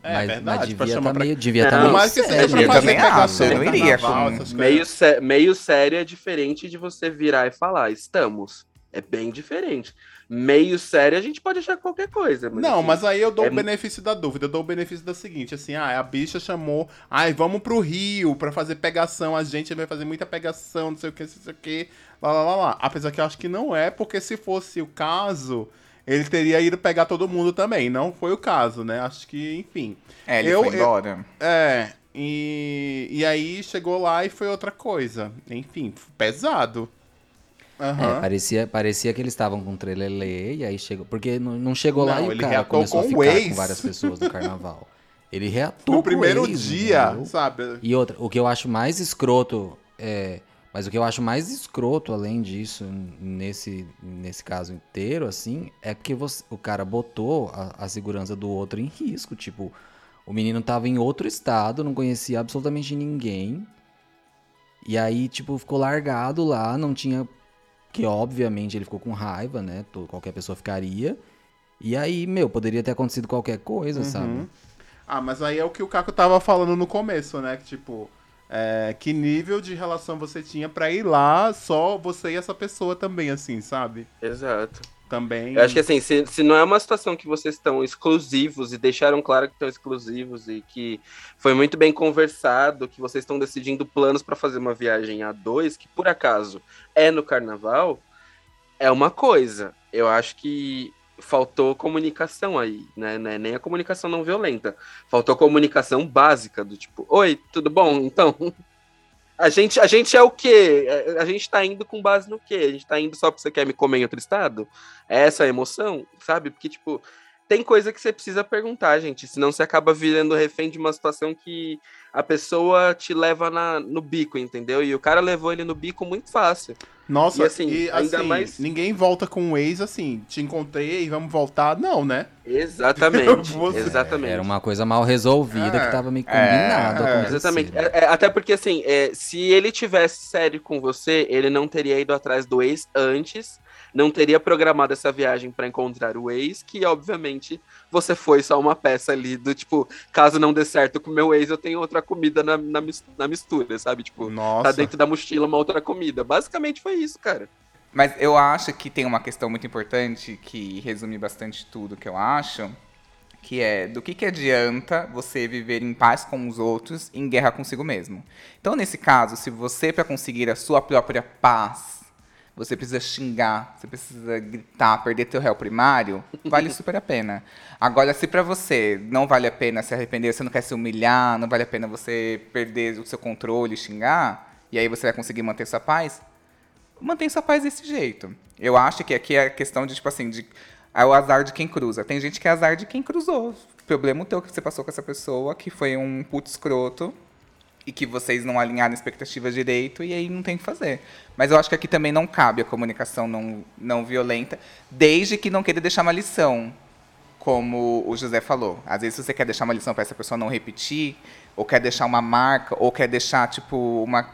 É mas, verdade, mas pra devia chamar tá pra- meio. Devia Não, tá meio mais que seja sério. Eu fazer também acho, eu não no iria com- Meio, sé- meio sério é diferente de você virar e falar, estamos. É bem diferente. Meio sério a gente pode achar qualquer coisa. Mas Não, assim, mas aí eu dou é o benefício da dúvida. Eu dou o benefício da seguinte, assim, ah, a bicha chamou, ai, vamos pro Rio pra fazer pegação, a gente vai fazer muita pegação, não sei o que, não sei o que, lá, lá, lá, lá. Apesar que eu acho que não é, porque se fosse o caso, ele teria ido pegar todo mundo também. Não foi o caso, né? Acho que, enfim. É, ele Eu- foi eu- embora. É, e, e aí chegou lá e foi outra coisa. Enfim, pesado. É, Aham. parecia, parecia que eles estavam com trelelê e aí chegou. Porque não, não chegou lá Não, e o ele cara começou a com o ficar ex. com várias pessoas no carnaval. Ele reatou No com o primeiro ex, dia, entendeu? sabe? E outra, o que eu acho mais escroto é. Mas o que eu acho mais escroto, além disso, nesse, nesse caso inteiro, assim, é que você, o cara botou a, a segurança do outro em risco. Tipo, o menino tava em outro estado, não conhecia absolutamente ninguém. E aí, tipo, ficou largado lá, não tinha. Que obviamente ele ficou com raiva, né? Qualquer pessoa ficaria. E aí, meu, poderia ter acontecido qualquer coisa, Uhum. sabe? Ah, mas aí é o que o Caco tava falando no começo, né? Que, tipo, é, que nível de relação você tinha pra ir lá, só você e essa pessoa também, assim, sabe? Exato. também. Eu acho que assim, se, se não é uma situação que vocês estão exclusivos e deixaram claro que estão exclusivos e que foi muito bem conversado, que vocês estão decidindo planos para fazer uma viagem a dois, que por acaso é no carnaval, é uma coisa. Eu acho que faltou comunicação aí, né? Não é Nem a comunicação não violenta. Faltou comunicação básica do tipo, oi, tudo bom? Então, a gente, a gente é o quê? A- A gente tá indo com base no quê? A gente tá indo só porque você quer me comer em outro estado? É essa a emoção, sabe? Porque, tipo, tem coisa que você precisa perguntar, gente. Senão você acaba virando refém de uma situação que a pessoa te leva na, no bico, entendeu? E o cara levou ele no bico muito fácil. Nossa, E, assim, e, ainda assim, mais- ninguém volta com o ex assim, te encontrei, vamos voltar. Não, né? Exatamente. Você- exatamente. Era uma coisa mal resolvida É, que tava meio é, combinado. é, acontecido. Exatamente. É- é, até porque, assim, é, se ele tivesse sério com você, ele não teria ido atrás do ex antes, não teria programado essa viagem pra encontrar o ex, que obviamente você foi só uma peça ali do tipo, caso não dê certo com o meu ex, eu tenho outra comida na, na, na mistura, sabe? Tipo, Nossa. tá dentro da mochila uma outra comida. Basicamente foi isso, cara. Mas eu acho que tem uma questão muito importante que resume bastante tudo que eu acho, que é do que, que adianta você viver em paz com os outros em guerra consigo mesmo. Então, nesse caso, se você, para conseguir a sua própria paz, você precisa xingar, você precisa gritar, perder teu réu primário, vale super a pena. Agora, se para você não vale a pena se arrepender, você não quer se humilhar, não vale a pena você perder o seu controle xingar, e aí você vai conseguir manter sua paz, mantém sua paz desse jeito. Eu acho que aqui é a questão de, tipo assim, de, é o azar de quem cruza. Tem gente que é azar de quem cruzou. Problema teu que você passou com essa pessoa, que foi um puto escroto, e que vocês não alinharam expectativas direito, e aí não tem o que fazer. Mas eu acho que aqui também não cabe a comunicação não, não violenta, desde que não queira deixar uma lição, como o José falou. Às vezes, você quer deixar uma lição para essa pessoa não repetir, ou quer deixar uma marca, ou quer deixar, tipo, uma.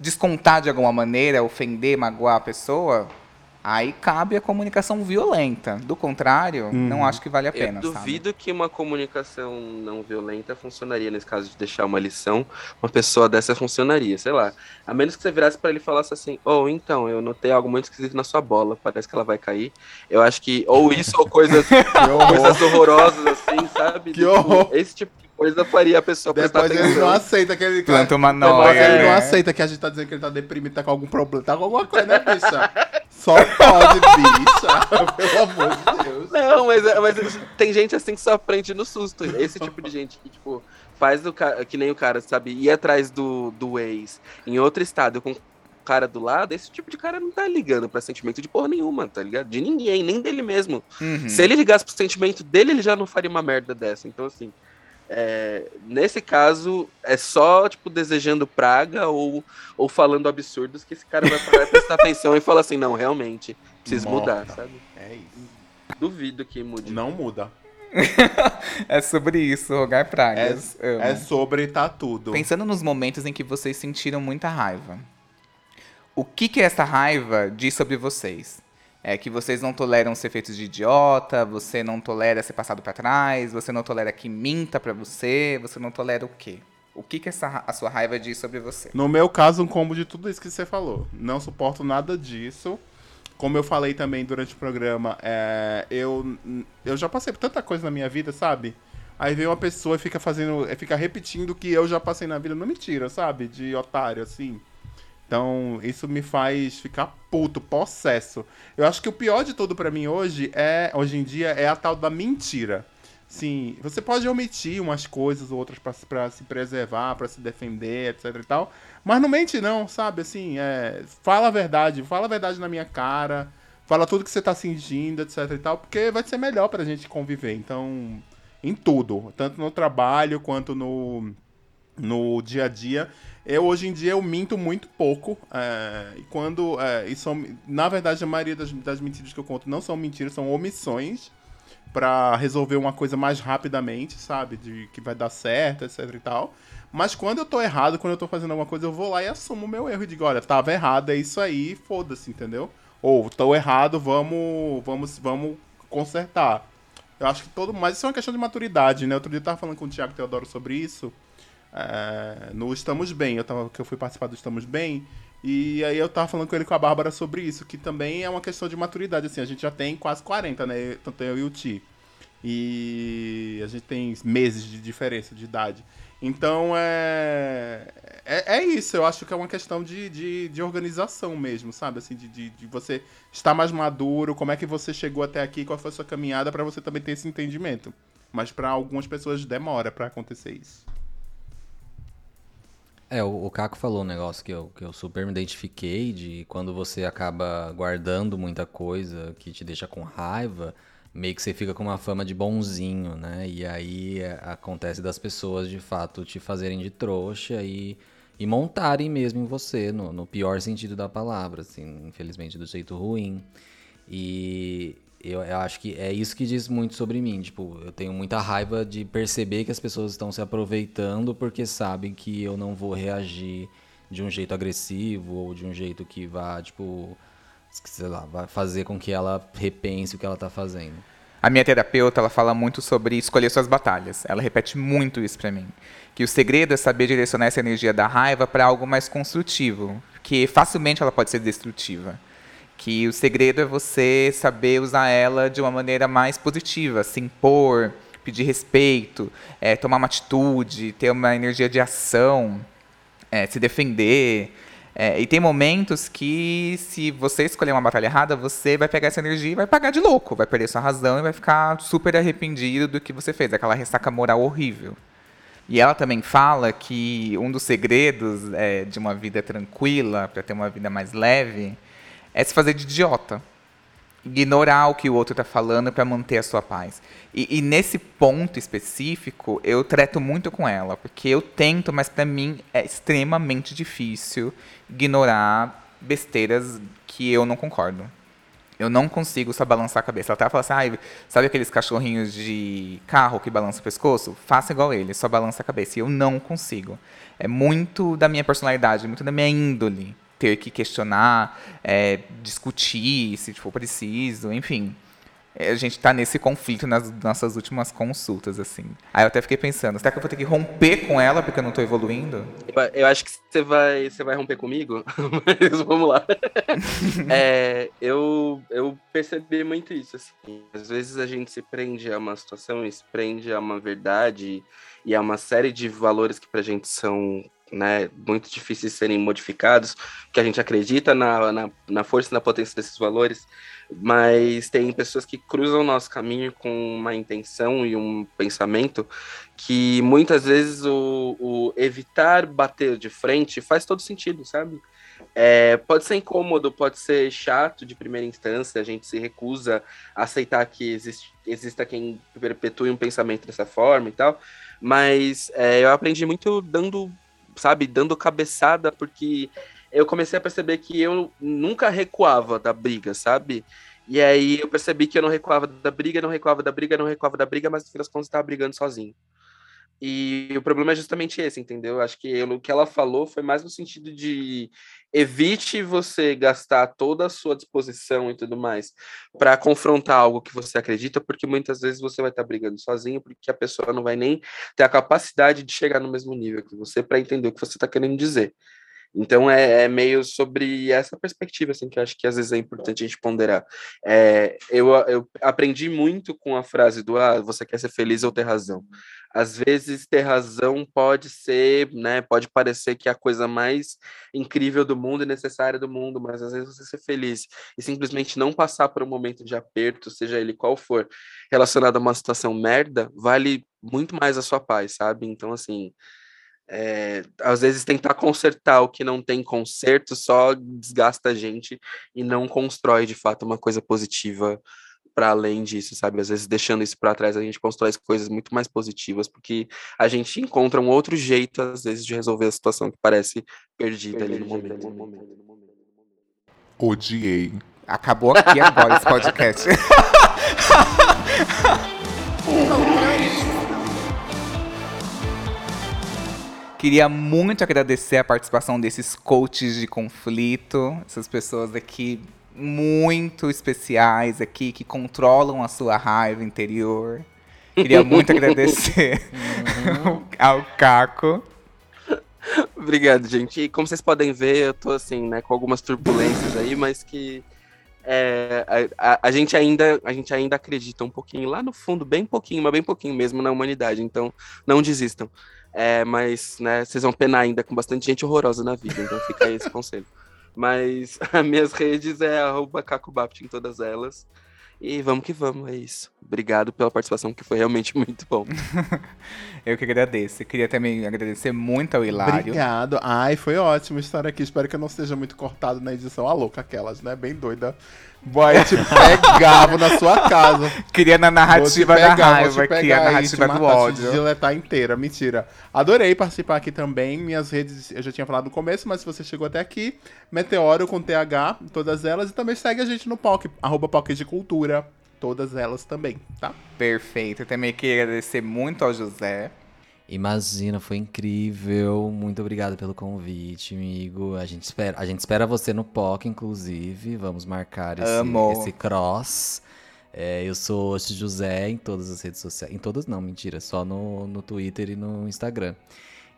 descontar de alguma maneira, ofender, magoar a pessoa, aí cabe a comunicação violenta. Do contrário, não acho que vale a pena. Eu sabe? duvido que uma comunicação não violenta funcionaria nesse caso de deixar uma lição. Uma pessoa dessa funcionaria, sei lá. A menos que você virasse pra ele e falasse assim: ou então, eu notei algo muito esquisito na sua bola, parece que ela vai cair. Eu acho que, ou isso, ou coisas, coisas horrorosas, assim, sabe? Que Tipo, horror. Esse tipo de coisa faria a pessoa prestar Depois ele não aceita que ele. Planta uma noia, ele não aceita que a gente tá dizendo que ele tá deprimido, tá com algum problema. Tá com alguma coisa, né, bicha? Só pode, bicha. Pelo amor de Deus. Não, mas, mas tem gente assim que só aprende no susto. Esse tipo de gente que, tipo, faz o cara, que nem o cara, sabe, ir atrás do, do ex em outro estado com o cara do lado, esse tipo de cara não tá ligando pra sentimento de porra nenhuma, tá ligado? De ninguém, nem dele mesmo. Uhum. Se ele ligasse pro sentimento dele, ele já não faria uma merda dessa. Então, assim, é, nesse caso, é só, tipo, desejando praga ou, ou falando absurdos que esse cara vai parar e prestar atenção e falar assim, não, realmente, preciso Morta. mudar, sabe? É isso. Duvido que mude. Não muda. É sobre isso, rogar pragas. Amo. É sobre tá tudo. Pensando nos momentos em que vocês sentiram muita raiva. O que que essa raiva diz sobre vocês? É que vocês não toleram ser feitos de idiota, você não tolera ser passado pra trás, você não tolera que minta pra você, você não tolera o quê? O que que essa, a sua raiva diz sobre você? No meu caso, um combo de tudo isso que você falou. Não suporto nada disso. Como eu falei também durante o programa, é, eu, eu já passei por tanta coisa na minha vida, sabe? Aí vem uma pessoa e fica fazendo. Fica repetindo o que eu já passei na vida. Não me tira, sabe? De otário, assim. Então, isso me faz ficar puto, possesso. Eu acho que o pior de tudo pra mim hoje é, hoje em dia, é a tal da mentira. Sim, você pode omitir umas coisas ou outras pra, se- preservar, pra se defender, etc e tal. Mas não mente não, sabe? Assim, é, fala a verdade, fala a verdade na minha cara, fala tudo que você tá sentindo, etc e tal, porque vai ser melhor pra gente conviver. Então, em tudo, tanto no trabalho quanto no, no dia a dia. Eu hoje em dia eu minto muito pouco. é, e quando. é, e são, na verdade, a maioria das, das mentiras que eu conto não são mentiras, são omissões pra resolver uma coisa mais rapidamente, sabe? De que vai dar certo, etc e tal. Mas quando eu tô errado, quando eu tô fazendo alguma coisa, eu vou lá e assumo o meu erro e digo, olha, tava errado, é isso aí, foda-se, entendeu? Ou tô errado, vamos, vamos, vamos consertar. Eu acho que todo, mas isso é uma questão de maturidade, né? Outro dia eu tava falando com o Thiago Teodoro sobre isso. É, no Estamos Bem. Eu tava, que eu fui participar do Estamos Bem. E aí eu tava falando com ele com a Bárbara sobre isso, que também é uma questão de maturidade, assim, a gente já tem quase 40, né? Tanto eu e o Ti. E a gente tem meses de diferença de idade. Então é, é, é isso, eu acho que é uma questão de, de, de organização mesmo, sabe? Assim, de, de, de, você estar mais maduro, como é que você chegou até aqui, qual foi a sua caminhada para você também ter esse entendimento. Mas para algumas pessoas demora para acontecer isso. É, o, o Caco falou um negócio que eu, que eu super me identifiquei de quando você acaba guardando muita coisa que te deixa com raiva, meio que você fica com uma fama de bonzinho, né? E aí é, acontece das pessoas de fato te fazerem de trouxa e, e montarem mesmo em você, no, no pior sentido da palavra, assim, infelizmente do jeito ruim. E eu, eu, acho que é isso que diz muito sobre mim. Tipo, eu tenho muita raiva de perceber que as pessoas estão se aproveitando porque sabem que eu não vou reagir de um jeito agressivo ou de um jeito que vá, tipo, sei lá, vai fazer com que ela repense o que ela tá fazendo. A minha terapeuta, ela fala muito sobre escolher suas batalhas. Ela repete muito isso para mim. Que o segredo é saber direcionar essa energia da raiva para algo mais construtivo, que facilmente ela pode ser destrutiva que o segredo é você saber usar ela de uma maneira mais positiva, se impor, pedir respeito, é, tomar uma atitude, ter uma energia de ação, é, se defender. É, e tem momentos que, se você escolher uma batalha errada, você vai pegar essa energia e vai pagar de louco, vai perder sua razão e vai ficar super arrependido do que você fez, aquela ressaca moral horrível. E ela também fala que um dos segredos é, de uma vida tranquila, para ter uma vida mais leve, é se fazer de idiota. Ignorar o que o outro está falando para manter a sua paz. E, e, nesse ponto específico, eu trato muito com ela, porque eu tento, mas para mim é extremamente difícil ignorar besteiras que eu não concordo. Eu não consigo só balançar a cabeça. Ela até fala assim, ah, sabe aqueles cachorrinhos de carro que balançam o pescoço? Faça igual ele, só balança a cabeça. E eu não consigo. É muito da minha personalidade, muito da minha índole ter que questionar, é, discutir se for preciso, enfim. É, a gente está nesse conflito nas nossas últimas consultas, assim. Aí eu até fiquei pensando, será que eu vou ter que romper com ela porque eu não estou evoluindo? Eu, eu, acho que você vai, você vai romper comigo, mas vamos lá. é, eu, eu percebi muito isso, assim. Às vezes a gente se prende a uma situação, se prende a uma verdade e a uma série de valores que pra gente são né, muito difíceis de serem modificados, que a gente acredita na, na, na, força e na potência desses valores, mas tem pessoas que cruzam o nosso caminho com uma intenção e um pensamento que muitas vezes o, o evitar bater de frente faz todo sentido, sabe? É, pode ser incômodo, pode ser chato de primeira instância, a gente se recusa a aceitar que existe, exista quem perpetue um pensamento dessa forma e tal, mas é, eu aprendi muito dando sabe, dando cabeçada, porque eu comecei a perceber que eu nunca recuava da briga, sabe? E aí eu percebi que eu não recuava da briga, não recuava da briga, não recuava da briga, mas no fim das contas eu estava brigando sozinho. E o problema é justamente esse, entendeu? Acho que o que ela falou foi mais no sentido de evite você gastar toda a sua disposição e tudo mais para confrontar algo que você acredita, porque muitas vezes você vai estar tá brigando sozinho, porque a pessoa não vai nem ter a capacidade de chegar no mesmo nível que você para entender o que você está querendo dizer. Então é, é, meio sobre essa perspectiva assim que eu acho que às vezes é importante a gente ponderar. É, eu, eu aprendi muito com a frase do ah, você quer ser feliz ou ter razão. Às vezes ter razão pode ser, né, pode parecer que é a coisa mais incrível do mundo e necessária do mundo, mas às vezes você ser feliz e simplesmente não passar por um momento de aperto, seja ele qual for, relacionado a uma situação merda, vale muito mais a sua paz, sabe? Então assim, é, às vezes tentar consertar o que não tem conserto só desgasta a gente e não constrói de fato uma coisa positiva para além disso, sabe? Às vezes deixando isso para trás a gente constrói coisas muito mais positivas porque a gente encontra um outro jeito às vezes de resolver a situação que parece perdida, ali no momento. Odiei. Acabou aqui agora esse podcast. Queria muito agradecer a participação desses coaches de conflito, essas pessoas aqui muito especiais aqui que controlam a sua raiva interior. Queria muito agradecer uhum. ao Caco. Obrigado, gente. E como vocês podem ver, eu tô assim, né, com algumas turbulências aí, mas que é, a, a, a gente ainda, a gente ainda acredita um pouquinho, lá no fundo, bem pouquinho, mas bem pouquinho mesmo na humanidade. Então, não desistam. É, mas, né, vocês vão penar ainda com bastante gente horrorosa na vida, então fica aí esse conselho. Mas as minhas redes é arroba CacoBapt em todas elas. E vamos que vamos, é isso. Obrigado pela participação, que foi realmente muito bom. Eu que agradeço. Eu queria também agradecer muito ao Hilário. Obrigado. Ai, foi ótimo estar aqui. Espero que eu não esteja muito cortado na edição. A louca, aquelas, né? Bem doida. Boy, te pegava na sua casa. Queria na narrativa da pegar, vou raiva, pegar a narrativa do matar, te ódio. deletar inteira, mentira. Adorei participar aqui também. Minhas redes, eu já tinha falado no começo, mas se você chegou até aqui, Meteoro com TH, todas elas. E também segue a gente no POC, arroba POC de Cultura. Todas elas também, tá? Perfeito. Eu também queria agradecer muito ao José. Imagina, foi incrível. Muito obrigado pelo convite, amigo. A gente espera, a gente espera você no POC, inclusive. Vamos marcar esse, Amo. esse cross. É, eu sou Oxi José em todas as redes sociais. Em todas não, mentira. Só no, no Twitter e no Instagram.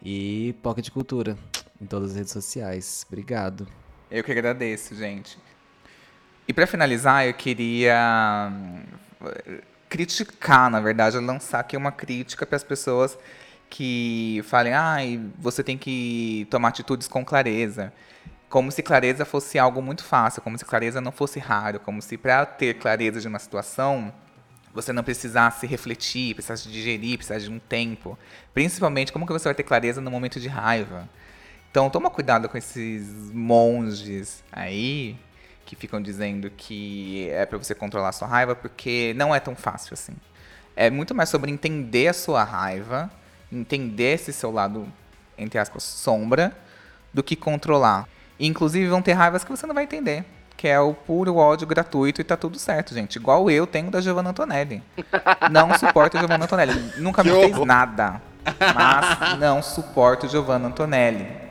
E POC de Cultura em todas as redes sociais. Obrigado. Eu que agradeço, gente. E pra finalizar, eu queria hum, criticar, na verdade, lançar aqui uma crítica para as pessoas que falem, ai, você tem que tomar atitudes com clareza. Como se clareza fosse algo muito fácil, como se clareza não fosse raro, como se para ter clareza de uma situação, você não precisasse refletir, precisasse digerir, precisasse de um tempo. Principalmente, como que você vai ter clareza no momento de raiva? Então, toma cuidado com esses monges aí que ficam dizendo que é para você controlar a sua raiva, porque não é tão fácil assim. É muito mais sobre entender a sua raiva, entender esse seu lado, entre aspas, sombra, do que controlar. E, inclusive, vão ter raivas que você não vai entender. Que é o puro ódio gratuito e tá tudo certo, gente. Igual eu tenho da Giovanna Antonelli. Não suporto a Giovanna Antonelli. Nunca me fez nada. Mas não suporto Giovanna Antonelli.